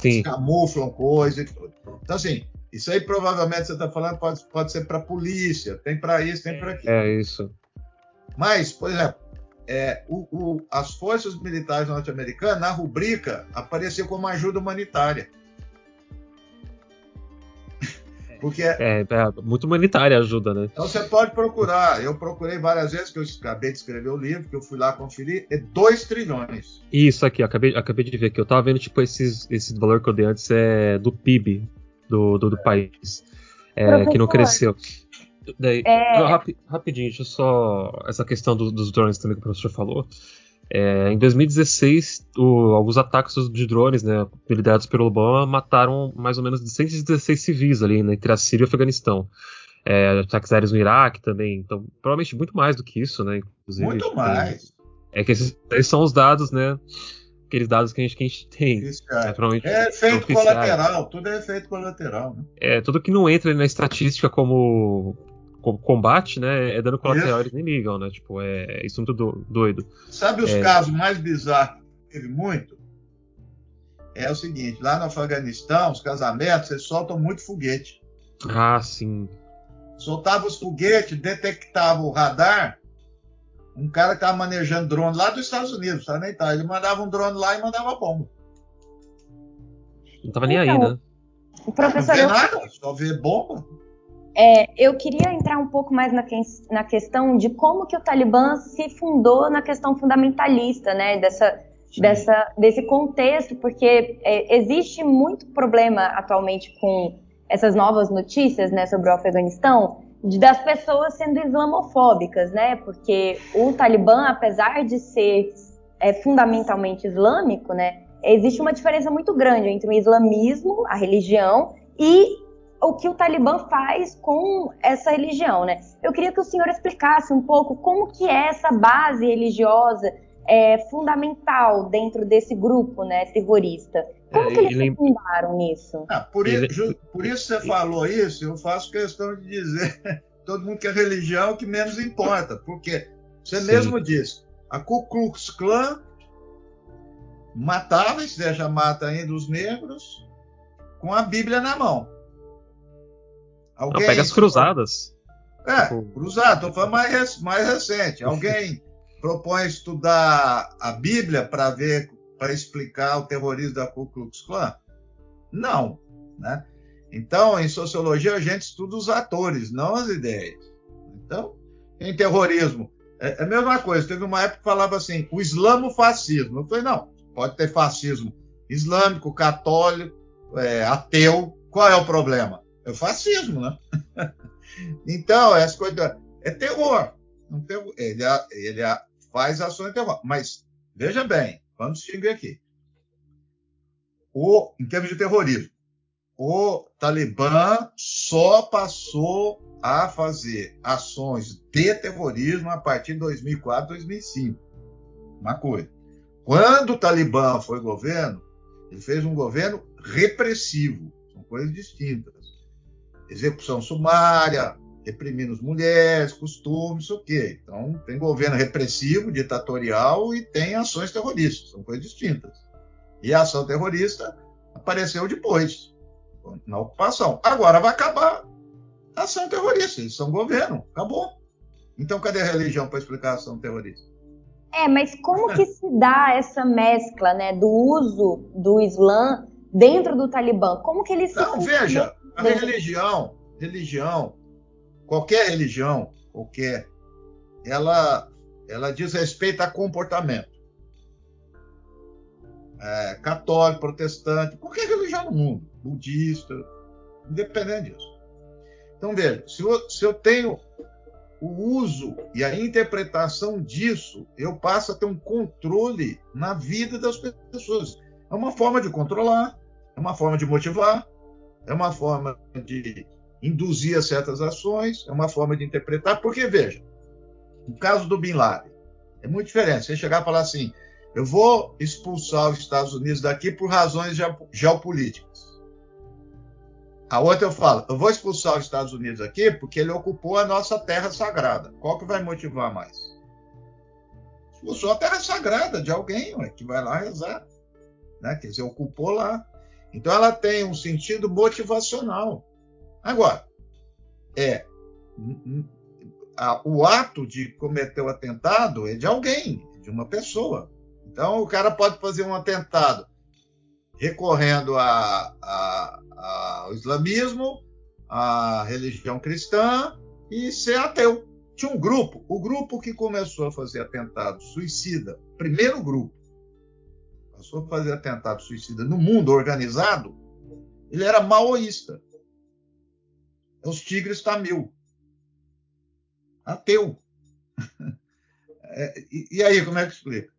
sim. Camuflam coisa e tudo. Então, assim, isso aí provavelmente você está falando pode, pode ser para polícia, tem para isso, tem para aquilo. É isso. Mas, por exemplo, é, o- o- as forças militares norte-americanas, na rubrica, apareceu como ajuda humanitária. Porque É, é muito humanitária a ajuda, né? então você pode procurar. Eu procurei várias vezes, que eu acabei de escrever o livro, que eu fui lá conferir, é 2 trilhões. Isso aqui, acabei, acabei de ver aqui. Eu tava vendo, tipo, esses, esse valor que eu dei antes é do PIB do, do, do país. É, que não cresceu. Daí, É. rapi- rapidinho, deixa eu só. Essa questão do- dos drones também que o professor falou. É, em 2016, o- alguns ataques de drones, né, liderados pelo Obama, mataram mais ou menos 116 civis ali, né, entre a Síria e o Afeganistão. É, ataques aéreos no Iraque também. Então, provavelmente muito mais do que isso, né? Inclusive, Muito tipo, mais. É que esses, esses são os dados, né? Aqueles dados que a gente, que a gente tem. Né, é. provavelmente É efeito colateral, tudo é efeito colateral. Né? É, tudo que não entra na estatística como combate, né? É dano colateral, Isso. eles nem ligam, né? Tipo, é isso é muito do- doido. Sabe os É. casos mais bizarros que teve muito? É o seguinte, lá no Afeganistão, os casamentos, eles soltam muito foguete. Ah, sim. soltava os foguetes, detectava o radar. Um cara que estava manejando drone lá dos Estados Unidos, tá? Nem tá. Ele mandava um drone lá e mandava bomba. Não tava nem aí, Então, né? Não Professor, vê eu, nada, só vê bomba. É, eu queria entrar um pouco mais na, que- na questão de como que o Talibã se fundou na questão fundamentalista, né? Dessa, dessa, desse contexto, porque é, existe muito problema atualmente com essas novas notícias né, sobre o Afeganistão, das pessoas sendo islamofóbicas, né? Porque o Talibã, apesar de ser é, fundamentalmente islâmico, né? Existe uma diferença muito grande entre o islamismo, a religião, e o que o Talibã faz com essa religião, né? Eu queria que o senhor explicasse um pouco como que é essa base religiosa é, fundamental dentro desse grupo, né, terrorista. Como é, que eles ele... fundaram nisso? Ah, por, ele... isso, por isso você falou isso, eu faço questão de dizer todo mundo que é religião que menos importa, porque você Sim. mesmo disse, a Ku Klux Klan matava, se já mata ainda os negros, com a Bíblia na mão. Alguém, Não, pega as cruzadas. É, cruzado, estou falando mais, mais recente. Alguém propõe estudar a Bíblia para ver, para explicar o terrorismo da Ku Klux Klan? Não, né? Então, em sociologia, a gente estuda os atores, não as ideias. Então, em terrorismo, é, é a mesma coisa. Teve uma época que falava assim, o islamofascismo. Eu falei, não, pode ter fascismo islâmico, católico, é, ateu. Qual é o problema? É fascismo, né? então, essa coisa é terror. Ele, ele faz ações de terror. Mas, veja bem, vamos distinguir aqui. O, em termos de terrorismo, o Talibã só passou a fazer ações de terrorismo a partir de 2004, 2005. Uma coisa. Quando o Talibã foi governo, ele fez um governo repressivo. São coisas distintas. Execução sumária, reprimindo as mulheres, costumes, isso o quê. Então, tem governo repressivo, ditatorial e tem ações terroristas. São coisas distintas. E a ação terrorista apareceu depois na ocupação. Agora vai acabar a ação terrorista. Eles são governo. Acabou. Então, cadê a religião para explicar a ação terrorista? É, mas como que se dá essa mescla, né, do uso do Islã dentro do Talibã? Como que eles Não, veja, a religião, religião, qualquer religião, qualquer, ela, ela diz respeito a comportamento. É, católico, protestante, qualquer religião no mundo budista, independente disso. Então, veja, se eu, se eu tenho o uso e a interpretação disso, eu passo a ter um controle na vida das pessoas. É uma forma de controlar, é uma forma de motivar, é uma forma de induzir a certas ações, é uma forma de interpretar. Porque, veja, no caso do Bin Laden, é muito diferente. Você chegar e falar assim: eu vou expulsar os Estados Unidos daqui por razões geopolíticas. A outra eu falo, eu vou expulsar os Estados Unidos aqui porque ele ocupou a nossa terra sagrada. Qual que vai motivar mais? Expulsou a terra sagrada de alguém ué, que vai lá rezar. Né? Quer dizer, ocupou lá. Então ela tem um sentido motivacional. Agora, é a, o ato de cometer o atentado é de alguém, de uma pessoa. Então o cara pode fazer um atentado recorrendo a, a, ao islamismo, à religião cristã e ser ateu. Tinha um grupo, o grupo que começou a fazer atentado suicida, primeiro grupo, passou a fazer atentado suicida no mundo organizado, ele era maoísta. É os Tigres Tamil. Ateu. É, e, e aí, como é que explica?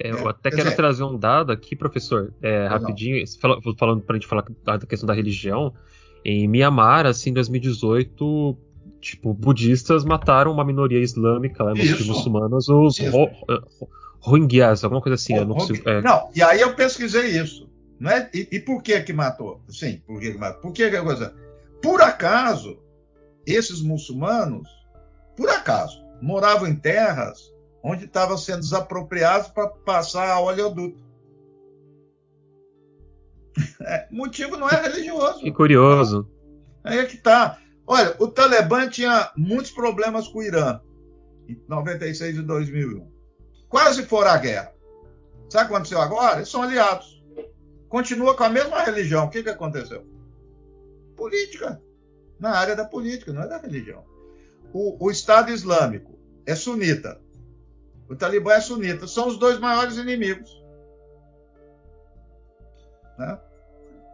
É, eu é, até quero é. trazer um dado aqui, professor, rapidinho, fala, falando para a gente falar da questão da religião. Em Mianmar, assim, em 2018, tipo, budistas mataram uma minoria islâmica lá, muçulmanos, os ro, Rohingyas, alguma coisa assim. não, é. não, e aí eu pesquisei isso. Não é? e, e por que que matou? Sim, por que que matou? Por que que coisa? Por acaso, esses muçulmanos, por acaso, moravam em terras onde estavam sendo desapropriados para passar a oleoduto. É, o motivo não é religioso. Que curioso. Aí é que tá. Olha, o Talibã tinha muitos problemas com o Irã em 96 e 2001. Quase foram à guerra. Sabe o que aconteceu agora? Eles são aliados. Continua com a mesma religião. O que, que aconteceu? Política. Na área da política, não é da religião. O, o Estado Islâmico é sunita. O Talibã é sunita. São os dois maiores inimigos. Né?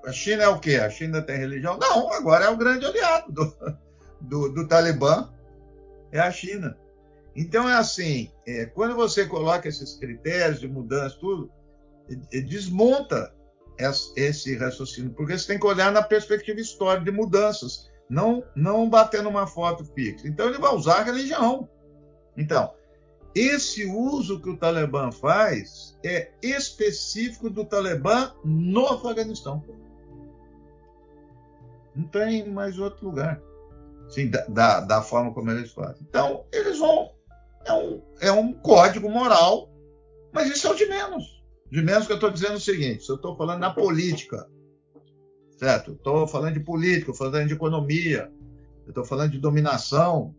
A China é o quê? A China tem religião? Não, agora é o grande aliado do, do, do Talibã é a China. Então é assim, é, quando você coloca esses critérios de mudança, tudo, desmonta esse raciocínio, porque você tem que olhar na perspectiva histórica de mudanças, não, não bater numa foto fixa. Então ele vai usar a religião. Então, esse uso que o Talibã faz é específico do Talibã no Afeganistão. Não tem mais outro lugar. Sim, da, da, da forma como eles fazem. Então, eles vão. É um, é um código moral, mas isso é o de menos. De menos que eu estou dizendo o seguinte: se eu estou falando na política, certo? Estou falando de política, falando de economia, estou falando de dominação.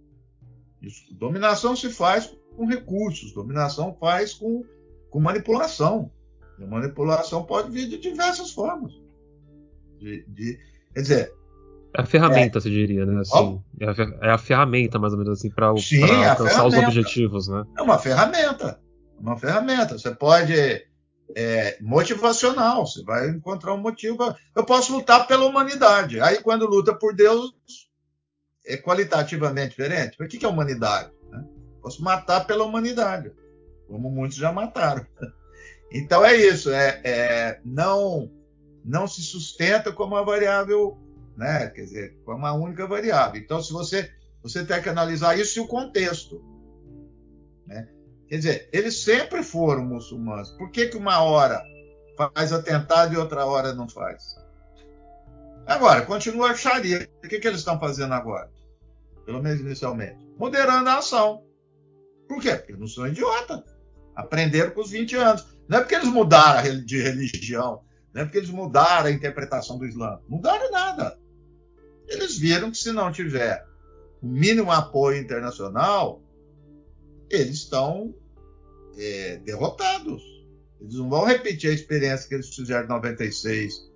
Isso, dominação se faz com recursos, dominação faz com, com manipulação. E manipulação pode vir de diversas formas. De, de, quer dizer. É a ferramenta, é, você diria, né? Assim, é, a, é, a, ferramenta, mais ou menos assim, para é alcançar os objetivos, né? É uma ferramenta. Uma ferramenta. Você pode é, motivacional. Você vai encontrar um motivo. Eu posso lutar pela humanidade. Aí, quando luta por Deus, é qualitativamente diferente. O que é humanidade? Né? Posso matar pela humanidade, como muitos já mataram. Então é isso. É, é não não se sustenta como uma variável, né? Quer dizer, como uma única variável. Então, se você você tem que analisar isso e o contexto. Né? Quer dizer, eles sempre foram muçulmanos. Por que, que uma hora faz atentado e outra hora não faz? Agora, continua a Sharia. O que, que eles estão fazendo agora? Pelo menos inicialmente. Moderando a ação. Por quê? Porque não são idiotas. Aprenderam com os 20 anos. Não é porque eles mudaram de religião. Não é porque eles mudaram a interpretação do Islã. Mudaram nada. Eles viram que se não tiver o mínimo apoio internacional, eles estão é, derrotados. Eles não vão repetir a experiência que eles fizeram de 96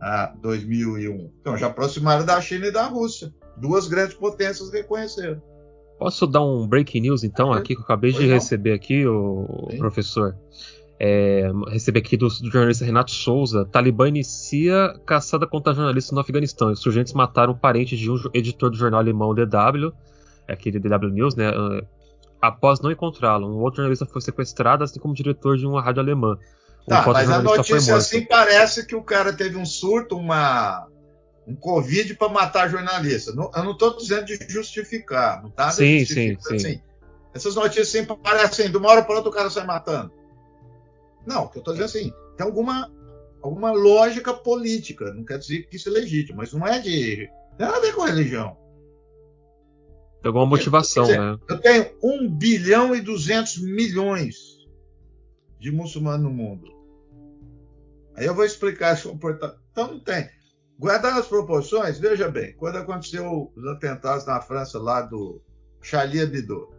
a 2001. Então, já aproximaram da China e da Rússia. Duas grandes potências reconheceram. Posso dar um breaking news, então, aqui, que eu acabei de receber aqui, o Sim. professor? É, receber aqui do, do, jornalista Renato Souza. Talibã inicia caçada contra jornalistas no Afeganistão. Os insurgentes mataram parentes de um editor do jornal alemão DW, aquele DW News, né? após não encontrá-lo. Um outro jornalista foi sequestrado, assim como o diretor de uma rádio alemã. Um tá, mas a notícia assim parece que o cara teve um surto, uma um Covid para matar jornalista. Não, eu não estou dizendo de justificar, não tá? Sim, sim, sim. Assim, essas notícias sempre parecem, assim, de uma hora para outra o cara sai matando. Não, o que eu estou dizendo assim, tem alguma, alguma lógica política. Não quer dizer que isso é legítimo, mas não é de. Não tem nada a ver com religião. Tem alguma motivação, dizer, né? Eu tenho 1 bilhão e 200 milhões de muçulmanos no mundo. Aí eu vou explicar esse comportamento. Então não tem. Guardar as proporções, veja bem, quando aconteceu os atentados na França lá do Charlie Hebdo.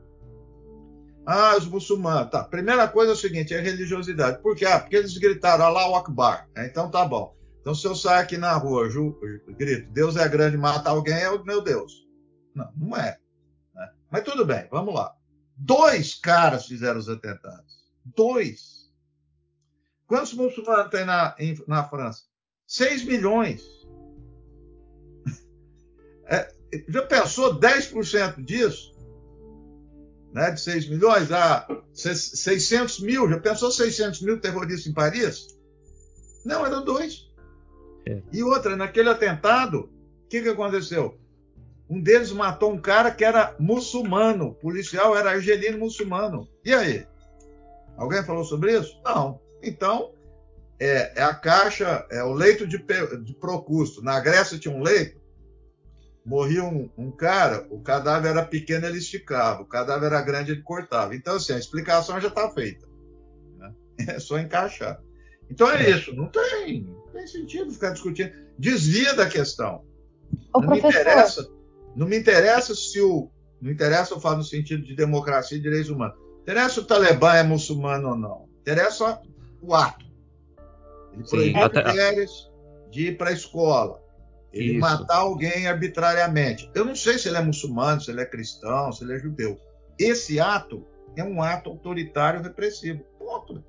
Ah, os muçulmanos. Tá. Primeira coisa é o seguinte, é religiosidade. Por quê? Ah, porque eles gritaram Allah Akbar. É, então tá bom. Então se eu sair aqui na rua, ju, grito, Deus é grande, mata alguém, é o meu Deus. Não, não é. Mas tudo bem, vamos lá. Dois caras fizeram os atentados. Dois. Quantos muçulmanos tem na, na França? 6 milhões. É, já pensou 10% disso? Né, de 6 milhões a 600 mil. Já pensou 600 mil terroristas em Paris? Não, eram dois. É. E outra, naquele atentado, o que, que aconteceu? Um deles matou um cara que era muçulmano. O policial era argelino muçulmano. E aí? Alguém falou sobre isso? Não. Então, é, é a caixa, é o leito de, de Procusto. Na Grécia tinha um leito, morria um, um, cara, o cadáver era pequeno, ele esticava. O cadáver era grande, ele cortava. Então, assim, a explicação já está feita. Né? É só encaixar. Então é, é isso. Não tem, não tem sentido ficar discutindo. Desvia da questão. Ô, não professor. me interessa não me interessa se o. Não interessa eu falo no sentido de democracia e direitos humanos. Interessa se o Talibã é muçulmano ou não. Interessa o ato. Ele proibiu até... mulheres de ir para a escola. Ele Isso. matar alguém arbitrariamente. Eu não sei se ele é muçulmano, se ele é cristão, se ele é judeu. Esse ato é um ato autoritário repressivo. Ponto.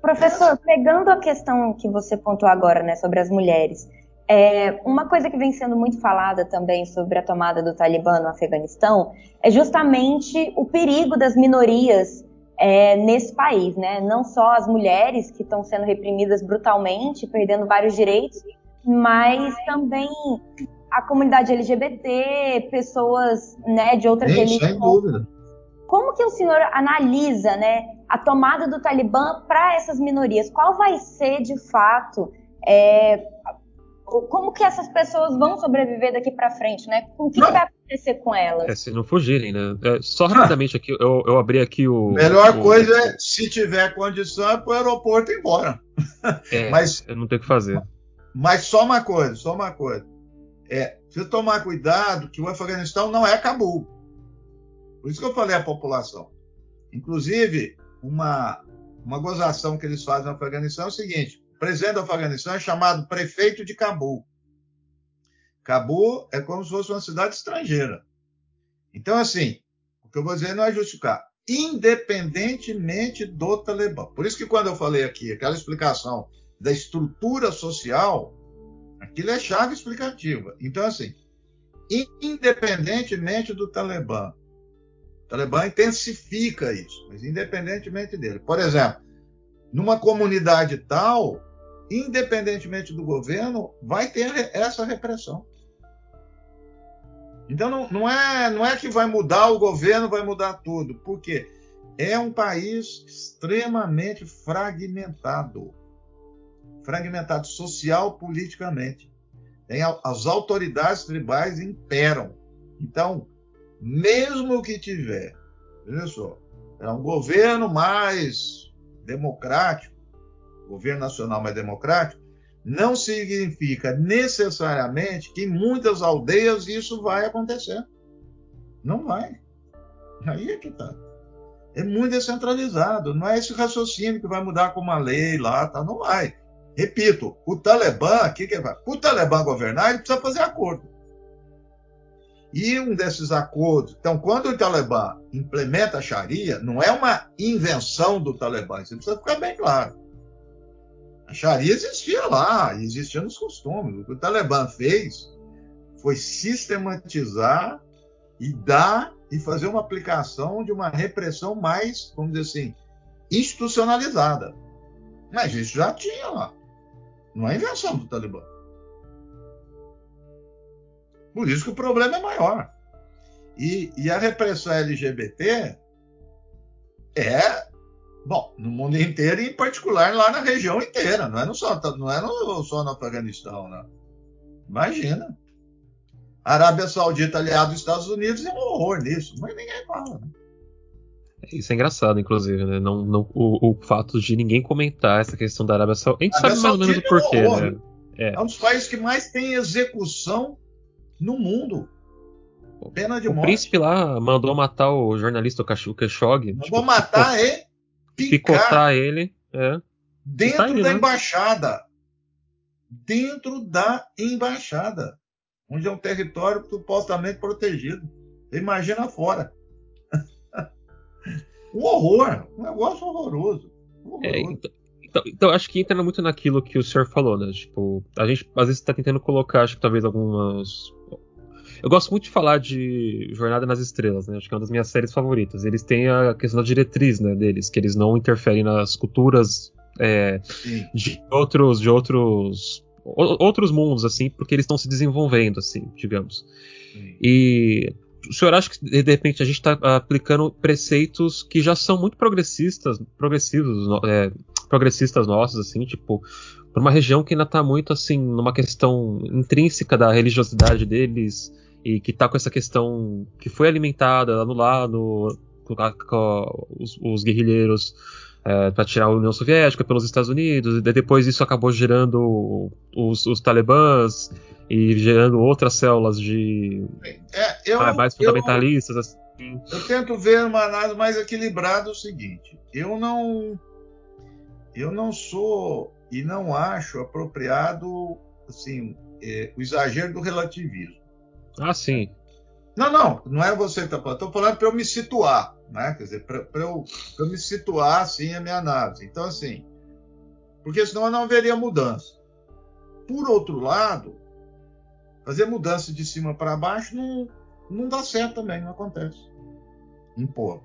Professor, pegando a questão que você pontuou agora, né, sobre as mulheres, É, uma coisa que vem sendo muito falada também sobre a tomada do Talibã no Afeganistão é justamente o perigo das minorias é, nesse país, né? Não só as mulheres que estão sendo reprimidas brutalmente, perdendo vários direitos, mas também a comunidade LGBT, pessoas né, de outras religiões. Sem dúvida. Como que o senhor analisa né, a tomada do Talibã para essas minorias? Qual vai ser, de fato, é, como que essas pessoas vão sobreviver daqui para frente, né? O que, que, vai acontecer com elas? É, se não fugirem, né? É, só rapidamente aqui, eu, eu, abri aqui o. Melhor o, coisa é, se tiver condição, é para o aeroporto ir embora. É, mas eu não tenho o que fazer. Mas só uma coisa, só uma coisa. É, precisa tomar cuidado que o Afeganistão não é Cabul. Por isso que eu falei à população. Inclusive, uma, uma gozação que eles fazem no Afeganistão é o seguinte: presidente do Afeganistão é chamado prefeito de Cabul. Cabul é como se fosse uma cidade estrangeira. Então, assim, o que eu vou dizer não é justificar. Independentemente do Talibã. Por isso que quando eu falei aqui, aquela explicação da estrutura social, aquilo é chave explicativa. Então, assim, independentemente do Talibã, o Talibã intensifica isso, mas independentemente dele. Por exemplo, numa comunidade tal, independentemente do governo, vai ter essa repressão. Então não, não, é, não é que vai mudar o governo, vai mudar tudo, porque é um país extremamente fragmentado fragmentado social politicamente. Tem, as autoridades tribais imperam. Então, mesmo que tiver, veja só, é um governo mais democrático, governo nacional mais democrático, não significa necessariamente que em muitas aldeias isso vai acontecer. Não vai. Aí é que está. É muito descentralizado. Não é esse raciocínio que vai mudar com uma lei lá, tá? Não vai. Repito, o Talibã, o que, que vai? O Talibã governar, ele precisa fazer acordo. E um desses acordos. Então, quando o Talibã implementa a Sharia, não é uma invenção do Talibã, isso precisa ficar bem claro. A Sharia existia lá, existia nos costumes. O que o Talibã fez foi sistematizar e dar e fazer uma aplicação de uma repressão mais, vamos dizer assim, institucionalizada. Mas isso já tinha lá. Não é invenção do Talibã. Por isso que o problema é maior. E, e a repressão LGBT é, bom, no mundo inteiro e em particular lá na região inteira. Não é, no só, não é no, só no Afeganistão, né? Imagina. A Arábia Saudita aliado aos Estados Unidos é um horror nisso, mas ninguém fala. Né? Isso é engraçado, inclusive, né? Não, não, o, o, fato de ninguém comentar essa questão da Arábia Saudita. A gente Arábia sabe mais ou menos o porquê, é um né? É. é um dos países que mais tem execução no mundo. Pena de o morte. O príncipe lá mandou matar o jornalista Khashoggi. Mandou tipo, matar e picotar ele. É. Dentro tá aí, da né? embaixada. Dentro da embaixada. Onde é um território supostamente protegido. Imagina fora. Um horror, um negócio horroroso. horroroso. É, então, então, então, acho que entra muito naquilo que o senhor falou, né? Tipo, a gente às vezes está tentando colocar, acho que talvez algumas. Eu gosto muito de falar de Jornada nas Estrelas, né? Acho que é uma das minhas séries favoritas. Eles têm a questão da diretriz, né, deles, que eles não interferem nas culturas é, de outros, de outros, outros mundos, assim, porque eles estão se desenvolvendo, assim, digamos. Sim. E o senhor acha que de repente a gente está aplicando preceitos que já são muito progressistas, progressivos, é, progressistas nossos, assim, tipo, para uma região que ainda está muito assim numa questão intrínseca da religiosidade deles e que está com essa questão que foi alimentada no lado com os, os guerrilheiros é, para tirar a União Soviética pelos Estados Unidos, e depois isso acabou gerando os, os talibãs e gerando outras células de é, eu, ah, mais fundamentalistas. Eu, assim. eu tento ver uma análise mais equilibrada o seguinte: eu não eu não sou e não acho apropriado assim é, o exagero do relativismo. Ah, sim. Não, não, não é você que está falando. Estou falando para eu me situar, né? Quer dizer, para eu, eu me situar assim a minha análise. Então, assim, porque senão não haveria mudança. por outro lado, fazer mudança de cima para baixo não, não dá certo também, não acontece. Impor.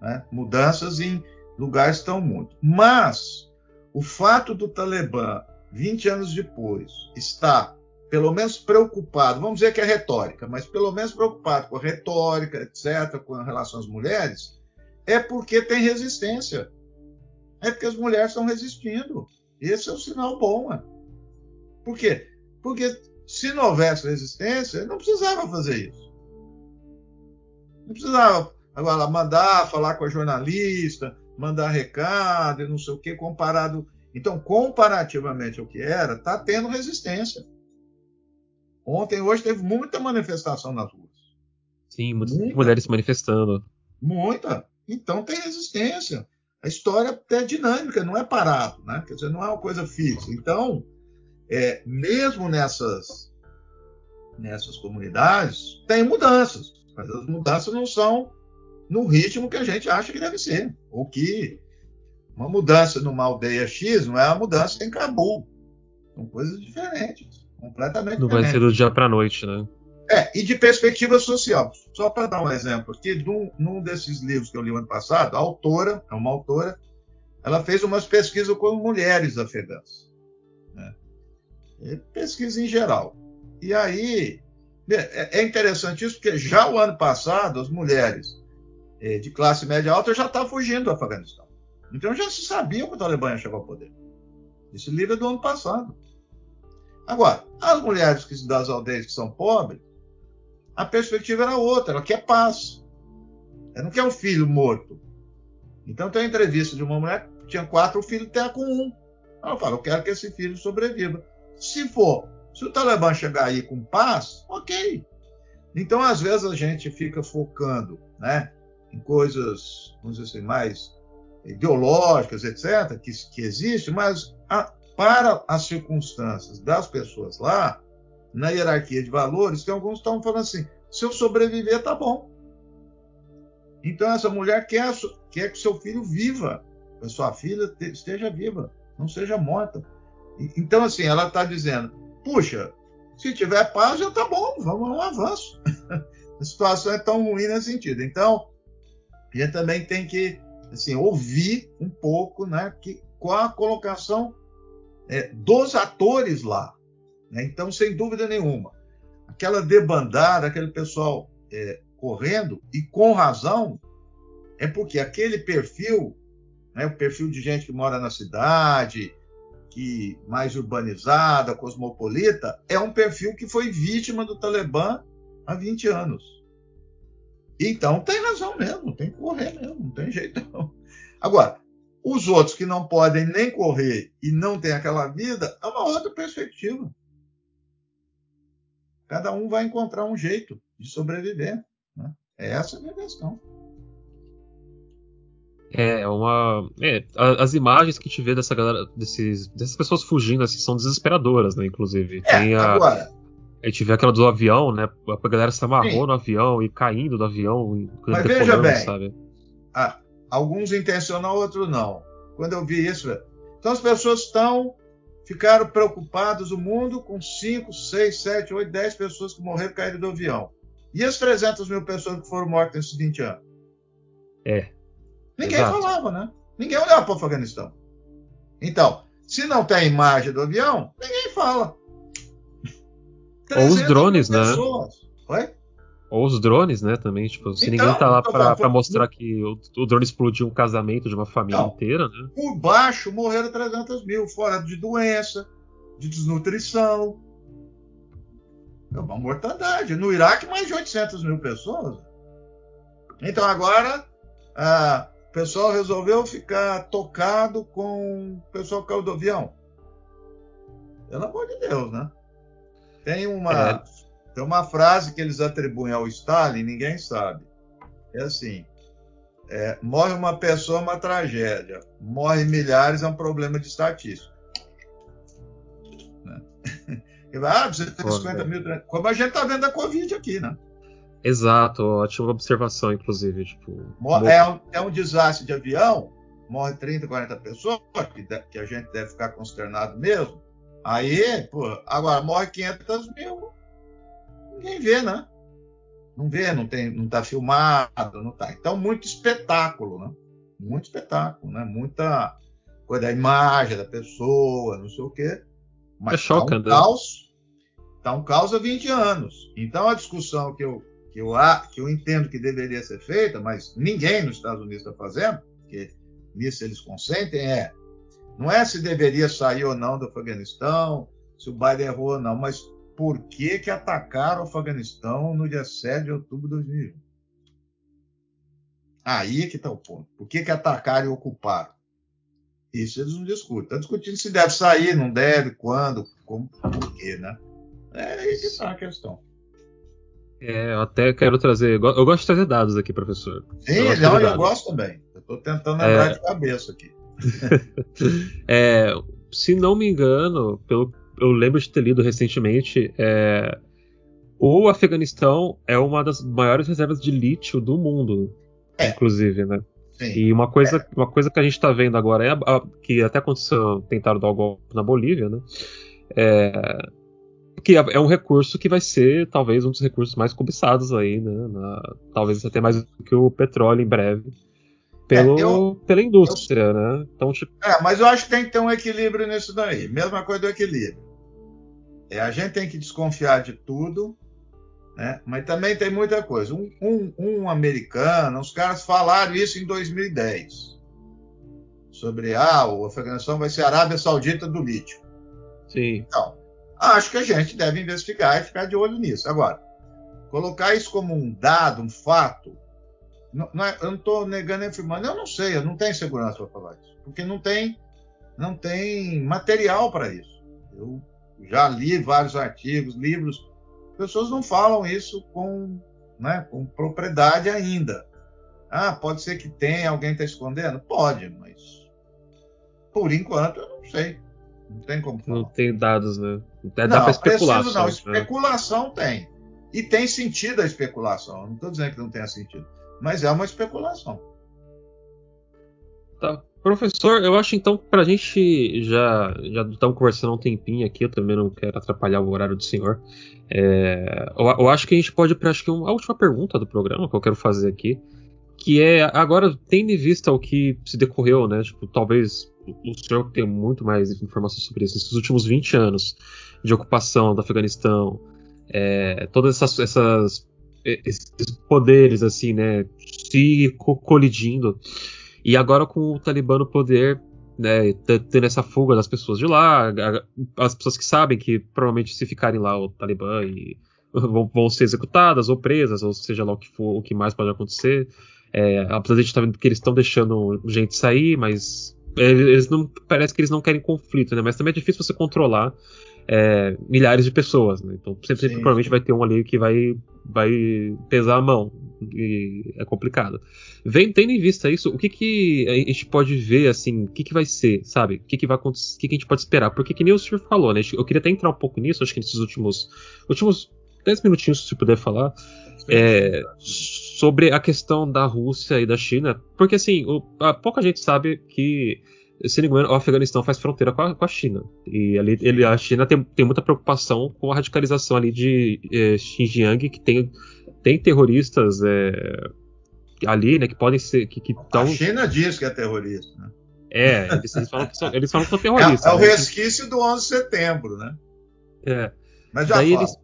Né? Mudanças em lugares tão muito. Mas o fato do Talibã, 20 anos depois, estar pelo menos preocupado, vamos dizer que é retórica, mas pelo menos preocupado com a retórica, etc., com relação às mulheres, é porque tem resistência. É porque as mulheres estão resistindo. Esse é um sinal bom. Né? Por quê? Porque se não houvesse resistência, não precisava fazer isso. Não precisava agora mandar falar com a jornalista, mandar recado não sei o que, comparado. Então, comparativamente ao que era, está tendo resistência. Ontem, hoje, teve muita manifestação nas ruas. Sim, muitas muita. mulheres se manifestando. Muita. Então tem resistência. A história é dinâmica, não é parado, né? Quer dizer, não é uma coisa fixa. Então, é, mesmo nessas, nessas comunidades, tem mudanças. Mas as mudanças não são no ritmo que a gente acha que deve ser. Ou que uma mudança numa aldeia X não é a mudança em Cabul. São coisas diferentes. Completamente Não vai ser do dia para a noite, né? É, e de perspectiva social. Só para dar um exemplo aqui, num, num desses livros que eu li ano passado, a autora, é uma autora, ela fez umas pesquisas com mulheres afegãs. Né? Pesquisa em geral. E aí, é, é interessante isso, porque já o ano passado, as mulheres é, de classe média alta já estavam fugindo do Afeganistão. Então já se sabia que o Talibã ia chegar ao poder. Esse livro é do ano passado. Agora, as mulheres que das aldeias que são pobres, a perspectiva era outra, ela quer paz. Ela não quer um filho morto. Então tem uma entrevista de uma mulher que tinha quatro filhos tem com um. Ela fala, eu quero que esse filho sobreviva. Se for, se o Talibã chegar aí com paz, ok. Então, às vezes, a gente fica focando né, em coisas, vamos dizer assim, mais ideológicas, etc., que, que existe, mas a, para as circunstâncias das pessoas lá, na hierarquia de valores, tem alguns que estão falando assim: se eu sobreviver, tá bom. Então, essa mulher quer, quer que seu filho viva, que a sua filha esteja viva, não seja morta. Então, assim, ela está dizendo: puxa, se tiver paz, já tá bom, vamos um avanço. a situação é tão ruim nesse sentido. Então, a gente também tem que assim, ouvir um pouco né, que, qual a colocação é, dos atores lá. Né? Então, sem dúvida nenhuma, aquela debandada, aquele pessoal é, correndo, e com razão, é porque aquele perfil, né, o perfil de gente que mora na cidade, que mais urbanizada, cosmopolita, é um perfil que foi vítima do Talibã há 20 anos. Então tem razão mesmo, tem que correr mesmo, não tem jeito não. Agora, os outros que não podem nem correr e não têm aquela vida, é uma outra perspectiva. Cada um vai encontrar um jeito de sobreviver. Né? Essa é a minha questão. É, uma. É, as imagens que a gente vê dessa galera, desses, dessas pessoas fugindo assim, são desesperadoras, né? Inclusive. É, Tem a, agora. A gente vê aquela do avião, né? A galera se amarrou Sim. no avião e caindo do avião. Mas veja bem, sabe? A, Alguns intencional, outros não. Quando eu vi isso, então as pessoas estão ficaram preocupadas, o mundo com 5, 6, 7, 8, 10 pessoas que morreram caíram do avião. E as 300 mil pessoas que foram mortas nesses 20 anos? É. Ninguém Exato. falava, né? Ninguém olhava para o Afeganistão. Então, se não tem imagem do avião, ninguém fala. Ou os drones, né? Oi? Ou os drones, né, também, tipo, se então, ninguém tá lá então, pra, pra mostrar que o, o, drone explodiu um casamento de uma família então, inteira, né? Por baixo morreram 300 mil, fora de doença, de desnutrição. É uma mortandade. No Iraque, mais de 800 mil pessoas. Então agora, a, o pessoal resolveu ficar tocado com o pessoal que caiu do avião. Pelo amor de Deus, né? Tem uma... É tem uma frase que eles atribuem ao Stalin, ninguém sabe. É assim: é, morre uma pessoa, é uma tragédia. Morre milhares, é um problema de estatística. Né? Ah, 250 mil. Como a gente está vendo a Covid aqui, né? Exato, ótima observação, inclusive. Tipo, é, um, é um desastre de avião, morre 30, 40 pessoas, que, que a gente deve ficar consternado mesmo. Aí, pô, agora morre 500 mil, ninguém vê, né? Não vê, não tem, não tá filmado, não tá. Então, muito espetáculo, né? Muito espetáculo, né? Muita coisa da imagem da pessoa, não sei o quê. Mas é chocante. Tá um caos, tá um caos há 20 anos. Então, a discussão que eu, que eu, que eu entendo que deveria ser feita, mas ninguém nos Estados Unidos está fazendo, porque nisso eles consentem, é não é se deveria sair ou não do Afeganistão, se o Biden errou ou não, mas por que, que atacaram o Afeganistão no dia 7 de outubro de 2001? Aí é que está o ponto. Por que, que atacaram e ocuparam? Isso eles não discutem. Estão discutindo se deve sair, não deve, quando, como, por quê, né? É aí que está a questão. É, eu até quero trazer. Eu gosto de trazer dados aqui, professor. Sim, eu não, eu gosto também. Eu estou tentando lembrar é... de cabeça aqui. é, se não me engano, pelo, eu lembro de ter lido recentemente, é, o Afeganistão é uma das maiores reservas de lítio do mundo, é. inclusive, né? Sim. E uma coisa, é. uma coisa que a gente está vendo agora é a, a, que até aconteceu, tentaram dar o golpe na Bolívia, né? É, que é, é um recurso que vai ser talvez um dos recursos mais cobiçados aí, né? Na, talvez até mais do que o petróleo em breve pelo, é, eu, pela indústria, eu, né? Então, tipo... É, mas eu acho que tem que ter um equilíbrio nisso daí. Mesma coisa do equilíbrio. É, a gente tem que desconfiar de tudo, né? mas também tem muita coisa. Um, um, um americano, os caras falaram isso em 2010. Sobre, ah, o Afeganistão vai ser a Arábia Saudita do lítio. Sim. Então, acho que a gente deve investigar e ficar de olho nisso. Agora, colocar isso como um dado, um fato, não, não é, eu não estou negando nem afirmando. Eu não sei, eu não tenho segurança para falar isso. Porque não tem, não tem material para isso. Eu já li vários artigos, livros. Pessoas não falam isso com, né, com propriedade ainda. Ah, pode ser que tenha, alguém está escondendo? Pode, mas por enquanto eu não sei. Não tem como falar. Não tem dados, né? Dá não, para especular. Preciso, não, né? especulação tem. E tem sentido a especulação. Não estou dizendo que não tenha sentido mas é uma especulação. Tá. Professor, eu acho então que para a gente já já estamos conversando há um tempinho aqui, eu também não quero atrapalhar o horário do senhor. É, eu, eu, acho que a gente pode ir para acho que uma, a última pergunta do programa que eu quero fazer aqui, que é agora tendo em vista o que se decorreu, né? Tipo, talvez o senhor tem muito mais informação sobre isso nesses últimos 20 anos de ocupação do Afeganistão, é, todas essas, essas esses poderes, assim, né, se colidindo. E agora com o Talibã no poder, né, tendo essa fuga das pessoas de lá, as pessoas que sabem que provavelmente se ficarem lá o Talibã e vão, vão ser executadas ou presas, ou seja lá o que for, o que mais pode acontecer. É, apesar de a gente tá vendo que eles estão deixando gente sair, mas eles não parece que eles não querem conflito, né? Mas também é difícil você controlar é, milhares de pessoas, né? Então sempre, sempre provavelmente vai ter um ali que vai vai pesar a mão e é complicado. Vem tendo em vista isso, o que que a gente pode ver assim, o que que vai ser, sabe? O que que vai acontecer, o que que a gente pode esperar? Porque que nem o senhor falou, né? Eu queria até entrar um pouco nisso, acho que nesses últimos últimos 10 minutinhos se puder falar. É, sobre a questão da Rússia e da China, porque assim, o, a, pouca gente sabe que se não me engano, o Afeganistão faz fronteira com a, com a China. E ali ele, a China tem, tem, muita preocupação com a radicalização ali de é, Xinjiang, que tem, tem terroristas é, ali, né, que podem ser. Que, que tão... A China diz que é terrorista, né? É, eles, eles, falam, que são, eles falam que são terroristas. É, é o né? resquício do 11 de setembro, né? É. Mas já Daí eles...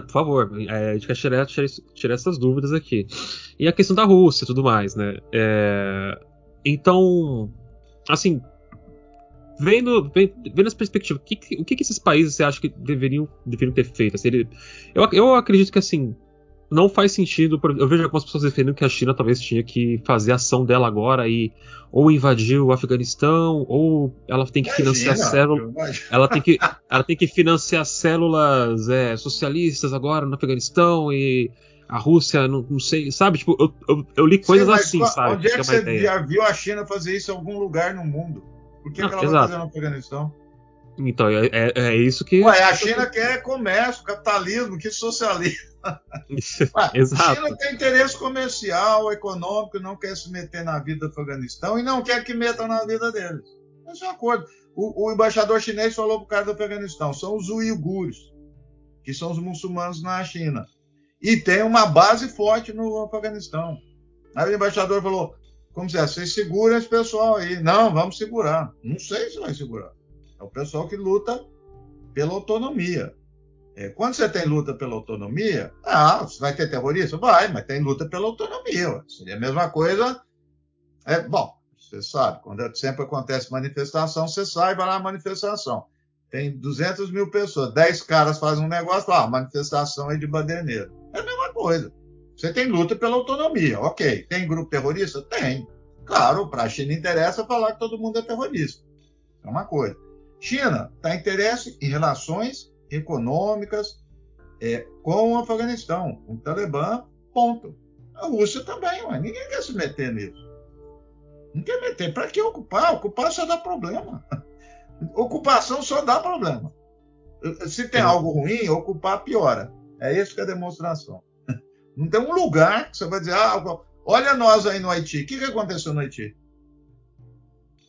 Por favor, é, a gente quer tirar, tirar, tirar, essas dúvidas aqui. E a questão da Rússia e tudo mais, né? É, então, assim, vendo, vendo essa perspectiva, o que, o que, esses países você acha que deveriam, deveriam ter feito? Assim, ele, eu, eu acredito que assim não faz sentido. Eu vejo algumas pessoas defendendo que a China talvez tinha que fazer a ação dela agora e ou invadir o Afeganistão ou ela tem que financiar células. Ela tem que, ela tem que financiar células é, socialistas agora no Afeganistão e a Rússia, não, não sei, sabe? Tipo, eu, eu, eu li coisas Sim, assim, qual, sabe? Onde é que você ideia. já viu a China fazer isso em algum lugar no mundo? Por que, não, que ela exato. vai fazer no Afeganistão? Então, é, é, é, isso que. Ué, a China quer comércio, capitalismo, que socialismo. Ué, Exato. A China tem interesse comercial, econômico, não quer se meter na vida do Afeganistão e não quer que metam na vida deles. Esse é um acordo. O, o embaixador chinês falou para o cara do Afeganistão: são os uigures, que são os muçulmanos na China. E tem uma base forte no Afeganistão. Aí o embaixador falou: como se é, vocês seguram esse pessoal aí. Não, vamos segurar. Não sei se vai segurar. É o pessoal que luta pela autonomia. É, quando você tem luta pela autonomia, ah, você vai ter terrorista? Vai, mas tem luta pela autonomia. Seria a mesma coisa. É, bom, você sabe, quando sempre acontece manifestação, você sai vai lá na manifestação. Tem 200 mil pessoas, 10 caras fazem um negócio, ah, manifestação é de bandeireiro. É a mesma coisa. Você tem luta pela autonomia, ok. Tem grupo terrorista? Tem. Claro, para a China interessa falar que todo mundo é terrorista. É uma coisa. China está interesse em relações econômicas é, com o Afeganistão, com o Talibã, ponto. A Rússia também, mas ninguém quer se meter nisso. Não quer meter. Para que ocupar? Ocupar só dá problema. Ocupação só dá problema. Se tem algo ruim, ocupar piora. É isso que é a demonstração. Não tem um lugar que você vai dizer, ah, olha nós aí no Haiti. O que, que aconteceu no Haiti?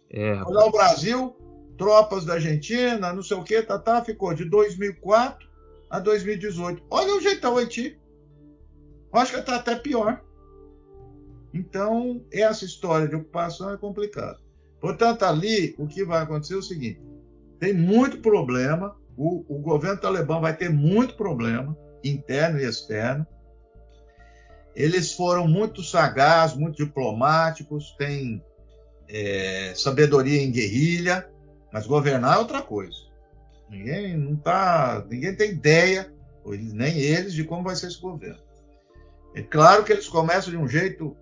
É, Olha o Brasil, tropas da Argentina, não sei o que, tá, tá, ficou de 2004 a 2018. Olha o jeitão o Haiti. Acho que está até pior. Então, essa história de ocupação é complicada. Portanto, ali, o que vai acontecer é o seguinte: tem muito problema, o, o governo talibã vai ter muito problema, interno e externo. Eles foram muito sagazes, muito diplomáticos, têm é, sabedoria em guerrilha, mas governar é outra coisa. Ninguém não tá, ninguém tem ideia, nem eles, de como vai ser esse governo. É claro que eles começam de um jeito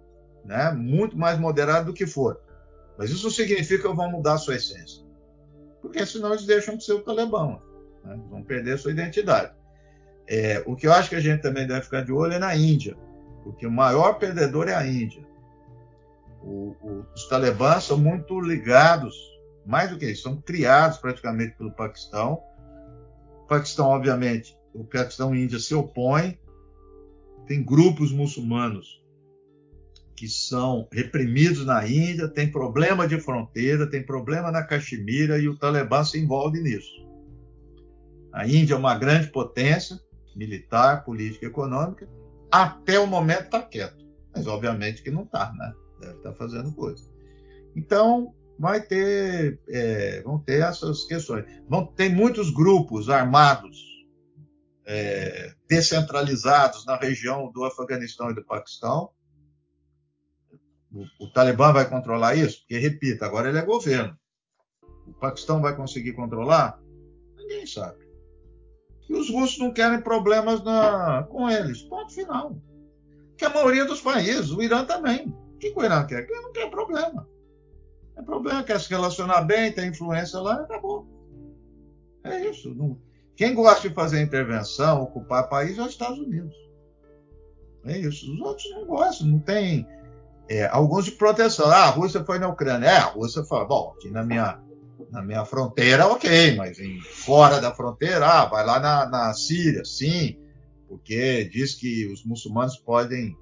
né, muito mais moderado do que for. Mas isso significa que vão mudar a sua essência. Porque senão eles deixam de ser o Talibã. Né? Vão perder a sua identidade. É, o que eu acho que a gente também deve ficar de olho é na Índia. Porque o maior perdedor é a Índia. O, o, os talibãs são muito ligados mais do que isso, são criados praticamente pelo Paquistão. O Paquistão, obviamente, o Paquistão e a Índia se opõem. Tem grupos muçulmanos que são reprimidos na Índia, tem problema de fronteira, tem problema na Caxemira e o Talibã se envolve nisso. A Índia é uma grande potência militar, política e econômica, até o momento está quieto. Mas obviamente que não está, né? Deve estar tá fazendo coisa. Então, vai ter, é, vão ter essas questões. Vão ter muitos grupos armados é, descentralizados na região do Afeganistão e do Paquistão. O, o Talibã vai controlar isso? Porque, repito, agora ele é governo. O Paquistão vai conseguir controlar? Ninguém sabe. E os russos não querem problemas na, com eles. Ponto final. Que a maioria dos países, o Irã também. O que o Irã quer? Ele não quer problema. É problema, quer se relacionar bem, tem influência lá, acabou. É isso. Não... Quem gosta de fazer intervenção, ocupar país é os Estados Unidos. É isso. Os outros gostam, não tem. É, alguns de proteção. Ah, a Rússia foi na Ucrânia. É, a Rússia fala, bom, aqui na minha, na minha fronteira, ok, mas em, fora da fronteira, ah, vai lá na, na Síria, sim, porque diz que os muçulmanos podem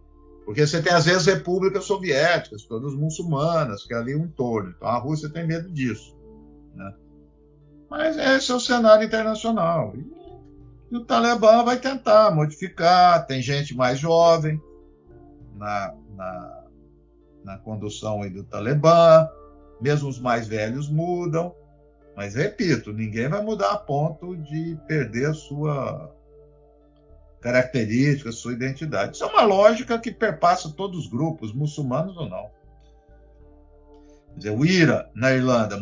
porque você tem, às vezes, repúblicas soviéticas, todas muçulmanas, que é ali um entorno. Então, a Rússia tem medo disso. Né? Mas esse é o cenário internacional. E, e o Talibã vai tentar modificar. Tem gente mais jovem na, na, na condução do Talibã. Mesmo os mais velhos mudam. Mas, repito, ninguém vai mudar a ponto de perder a sua características, sua identidade. Isso é uma lógica que perpassa todos os grupos, muçulmanos ou não. Quer dizer, o IRA na Irlanda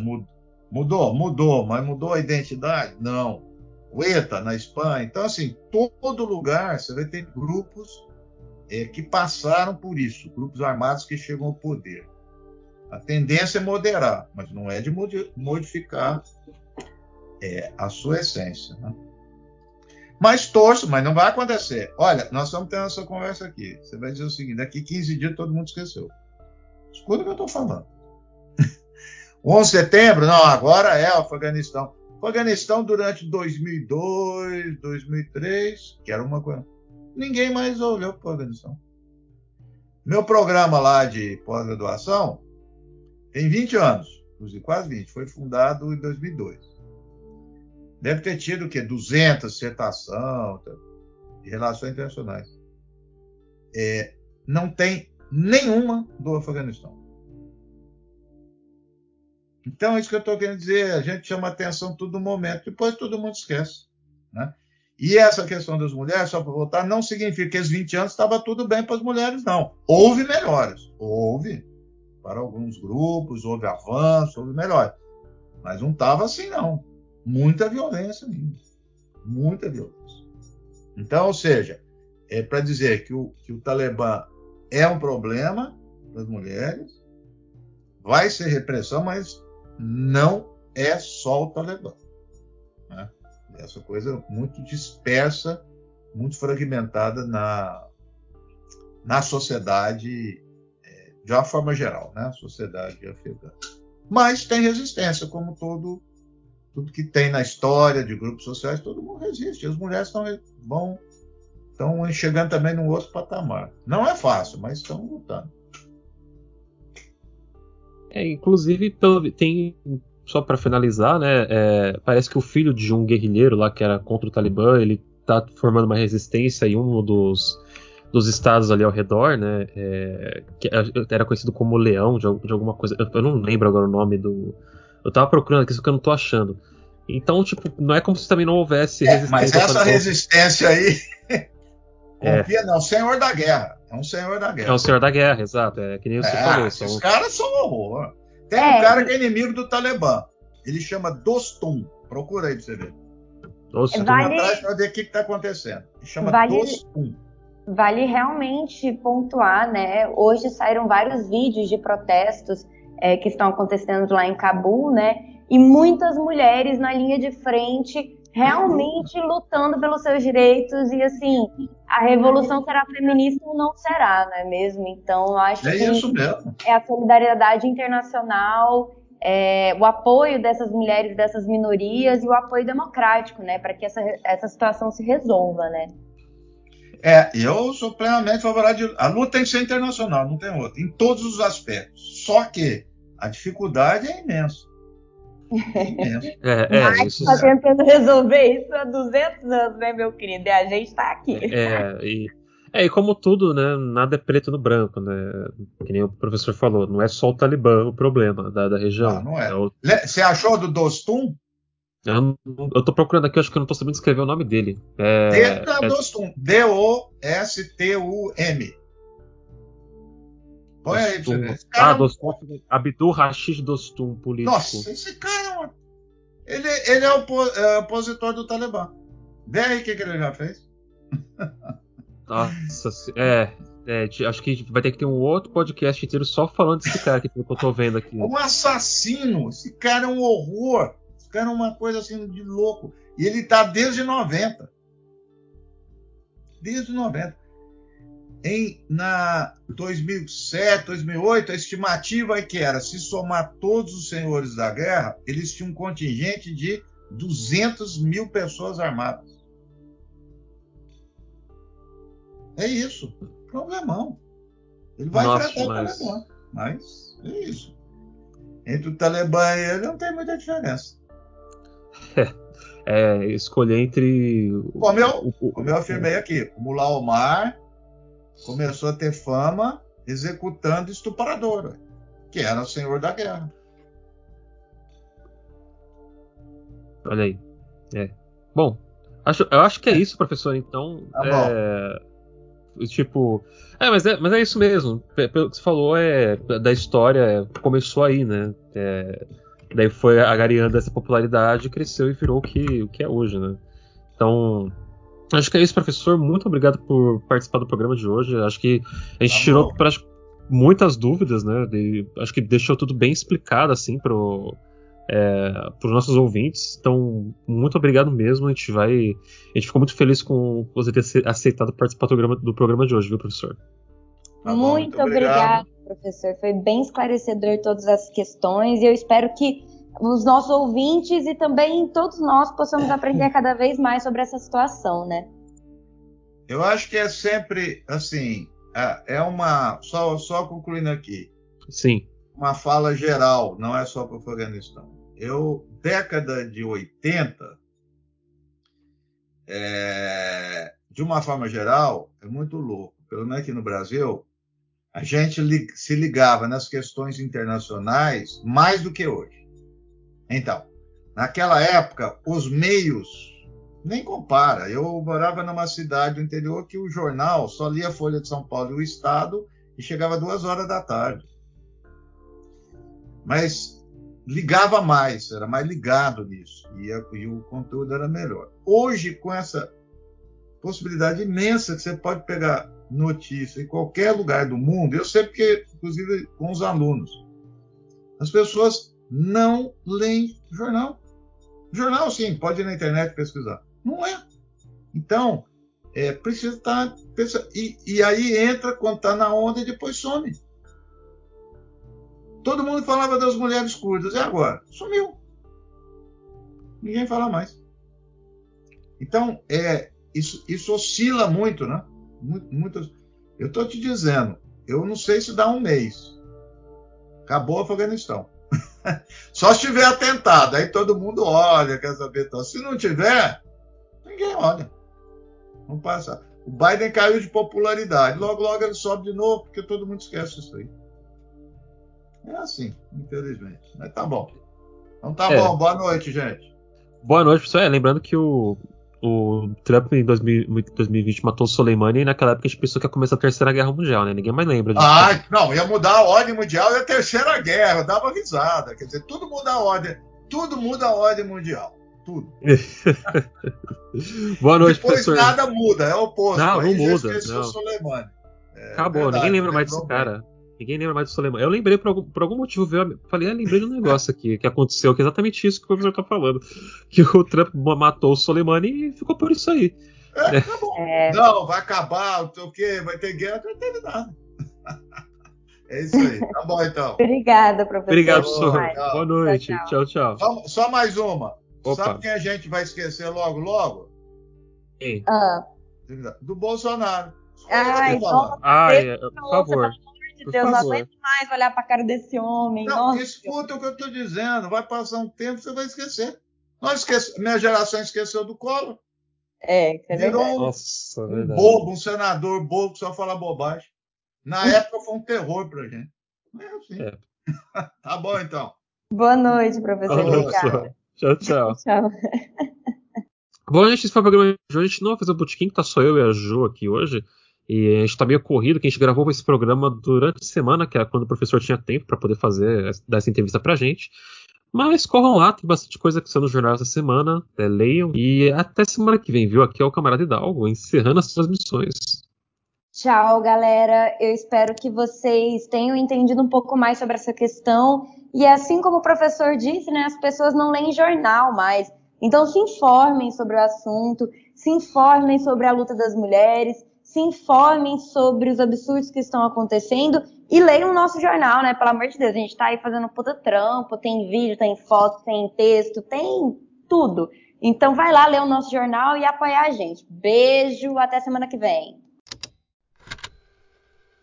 mudou, mudou, mas mudou a identidade? Não. O ETA na Espanha. Então, assim, todo lugar você vai ter grupos é, que passaram por isso, grupos armados que chegam ao poder. A tendência é moderar, mas não é de modificar é, a sua essência. Né? Mas torço, mas não vai acontecer. Olha, nós estamos tendo essa conversa aqui. Você vai dizer o seguinte: daqui 15 dias todo mundo esqueceu. Escuta o que eu estou falando. 11 de setembro, não, agora é o Afeganistão. O Afeganistão durante 2002, 2003, que era uma coisa. Ninguém mais olhou para o Afeganistão. Meu programa lá de pós-graduação tem 20 anos. quase 20. Foi fundado em 2002. Deve ter tido o quê? 200 dissertação de relações internacionais. É, não tem nenhuma do Afeganistão. Então, é isso que eu estou querendo dizer. A gente chama atenção todo momento, depois todo mundo esquece. Né? E essa questão das mulheres, só para voltar, não significa que esses 20 anos estava tudo bem para as mulheres, não. Houve melhores. Houve. Para alguns grupos, houve avanço, houve melhores. Mas não estava assim, não. Muita violência ainda. Muita violência. Então, ou seja, é para dizer que o, que o Talibã é um problema para as mulheres, vai ser repressão, mas não é só o Talibã. Né? Essa coisa muito dispersa, muito fragmentada na, na sociedade é, de uma forma geral, né? sociedade afegã. Mas tem resistência, como todo tudo que tem na história de grupos sociais, todo mundo resiste. As mulheres estão vão estão chegando também num outro patamar. Não é fácil, mas estão lutando. É, inclusive, tem, só para finalizar, né? É, parece que o filho de um guerrilheiro lá que era contra o Talibã, ele tá formando uma resistência em um dos, dos estados ali ao redor, né? É, que era conhecido como Leão, de, de alguma coisa. Eu, eu, não lembro agora o nome do. Eu tava procurando aqui, só que eu não tô achando. Então, tipo, não é como se também não houvesse é, resistência. Mas essa resistência aí. confia, não, senhor da guerra. É um senhor da guerra. É um senhor da guerra, exato. É que nem você é, falou. Esses caras são horror. Tem é. um cara que é inimigo do Talibã. Ele chama Dostum. Procura aí pra você ver. Dostum. Vale... atrás pra ver o que, está acontecendo. Ele chama vale... Dostum. Vale realmente pontuar, né? Hoje saíram vários vídeos de protestos é, que estão acontecendo lá em Cabul, né? E muitas mulheres na linha de frente realmente lutando pelos seus direitos e assim a revolução será feminista ou não será, não é mesmo? Então eu acho é que é a solidariedade internacional, é, o apoio dessas mulheres, dessas minorias e o apoio democrático, né, para que essa, essa situação se resolva, né? É, eu sou plenamente favorável. A luta tem que ser internacional, não tem outra, em todos os aspectos. Só que a dificuldade é imensa. É, é, Mas isso tá tentando resolver isso há 200 anos, né, meu querido? E a gente tá aqui. É, e, é, e como tudo, né, nada é preto no branco, né? Que nem o professor falou, não é só o Talibã o problema da, da região. Ah, não é. é o... Você achou do Dostum? Eu, eu tô procurando aqui, acho que eu não tô sabendo escrever o nome dele. É, é... Dostum. D-O-S-T-U-M. Põe aí pra você ver. Ah, é Dostum, Abdul Rashid Dostum, político. Nossa, esse cara é ele, ele é, o, é opositor do Talibã. Vê aí o que, que ele já fez. Nossa, é, é, acho que vai ter que ter um outro podcast inteiro só falando desse cara que eu tô vendo aqui. Um assassino! Esse cara é um horror! Esse cara é uma coisa assim de louco. E ele tá desde 90. Desde 90 em na 2007, 2008, a estimativa é que era, se somar todos os senhores da guerra, eles tinham um contingente de 200 mil pessoas armadas. É isso. Problemão. Ele vai Nossa, enfrentar mas... o Talibã. Mas é isso. Entre o Talibã e ele não tem muita diferença. É, é escolher entre. Como eu, como eu afirmei aqui, o Mullah Omar começou a ter fama executando estupradora, que era o senhor da guerra. Olha aí. É. Bom, acho, eu acho que é isso, professor. Então, tá é, tipo, é mas, é, mas é isso mesmo. Pelo que você falou, é da história é, começou aí, né? É, daí foi agariando essa popularidade, cresceu e virou o que, o que é hoje, né? Então, Acho que é isso, professor. Muito obrigado por participar do programa de hoje. Acho que a gente tá tirou pra, muitas dúvidas, né? De, acho que deixou tudo bem explicado, assim, pro, é, para os nossos ouvintes. Então, muito obrigado mesmo. A gente vai. A gente ficou muito feliz com você ter aceitado participar do programa, do programa de hoje, viu, professor? Tá bom, muito, muito obrigado, professor. Foi bem esclarecedor todas as questões e eu espero que os nossos ouvintes e também todos nós possamos aprender cada vez mais sobre essa situação, né? Eu acho que é sempre assim, é uma só só concluindo aqui. Sim. uma fala geral, não é só para o Afeganistão. Eu, década de 80, é, de uma forma geral, é muito louco. Pelo menos aqui no Brasil, a gente se ligava nas questões internacionais mais do que hoje. Então, naquela época, os meios nem compara. Eu morava numa cidade do interior que o jornal só lia a Folha de São Paulo e o Estado e chegava duas horas da tarde. Mas ligava mais, era mais ligado nisso e, a, e o conteúdo era melhor. Hoje, com essa possibilidade imensa que você pode pegar notícia em qualquer lugar do mundo, eu sei porque, inclusive, com os alunos, as pessoas não leem jornal. Jornal, sim, pode ir na internet pesquisar. Não é. Então, é, precisa estar. E, e aí entra quando está na onda e depois some. Todo mundo falava das mulheres curdas. E agora? Sumiu. Ninguém fala mais. Então, é, isso, isso oscila muito, né? Muitas, eu estou te dizendo, eu não sei se dá um mês. Acabou o Afeganistão. Só se tiver atentado, aí todo mundo olha, quer saber. Se não tiver, ninguém olha. Não passa. O Biden caiu de popularidade. Logo, logo ele sobe de novo, porque todo mundo esquece isso aí. É assim, infelizmente. Mas tá bom. Então tá é. bom. Boa noite, gente. Boa noite, pessoal. É, lembrando que o, o Trump em 2000, 2020 matou o Soleimani e naquela época a gente pensou que ia começar a Terceira Guerra Mundial, né? Ninguém mais lembra disso. Ah, não, ia mudar a ordem mundial e a Terceira Guerra. dava risada. Quer dizer, tudo muda a ordem. Tudo muda a ordem mundial. Tudo. Boa noite, Depois professor. nada muda, é o oposto. Não, não muda. Não. O Soleimani. É, Acabou, verdade, ninguém lembra mais desse cara. Ninguém lembra mais do Soleimani. Eu lembrei por algum, por algum motivo, eu falei, ah, lembrei de um negócio aqui que aconteceu, que é exatamente isso que o professor tá falando. Que o Trump matou o Soleimani e ficou por isso aí. É, tá bom. É... Não, vai acabar, não sei o quê, vai ter guerra, não teve nada. É isso aí. Tá bom, então. Obrigada, professor. Obrigado, professor. Boa noite. Tchau, tchau. tchau. Só, só, mais uma. Opa. Sabe quem a gente vai esquecer logo, logo? Quem? Ah. Do Bolsonaro. Ai, nossa, Ai, por favor. De Deus, não aguento mais olhar para a cara desse homem. Não, nossa. escuta o que eu estou dizendo. Vai passar um tempo, você vai esquecer. Nós esquece... Minha geração esqueceu do Collor. É, é Virou um, Nossa, um bobo, um senador bobo que só fala bobagem. Na época foi um terror pra gente. É assim. É. tá bom, então. Boa noite, professor. Boa noite, tchau, tchau. tchau. Bom, gente, esse foi o programa de hoje. A gente não vai fazer o botequim, que tá só eu e a Ju aqui hoje. E a gente tá meio corrido, que a gente gravou esse programa durante a semana, que é quando o professor tinha tempo para poder fazer, dar essa entrevista pra gente. Mas corram lá, tem bastante coisa que saiu no jornal essa semana, é, leiam. E até semana que vem, viu? Aqui é o Camarada Hidalgo, encerrando as transmissões. Tchau, galera. Eu espero que vocês tenham entendido um pouco mais sobre essa questão. E assim como o professor disse, né, as pessoas não leem jornal mais. Então se informem sobre o assunto, se informem sobre a luta das mulheres, se informem sobre os absurdos que estão acontecendo e leiam o nosso jornal, né? Pelo amor de Deus, a gente tá aí fazendo puta trampo, tem vídeo, tem foto, tem texto, tem tudo. Então vai lá ler o nosso jornal e apoiar a gente. Beijo, até semana que vem.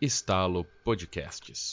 Estalo Podcasts.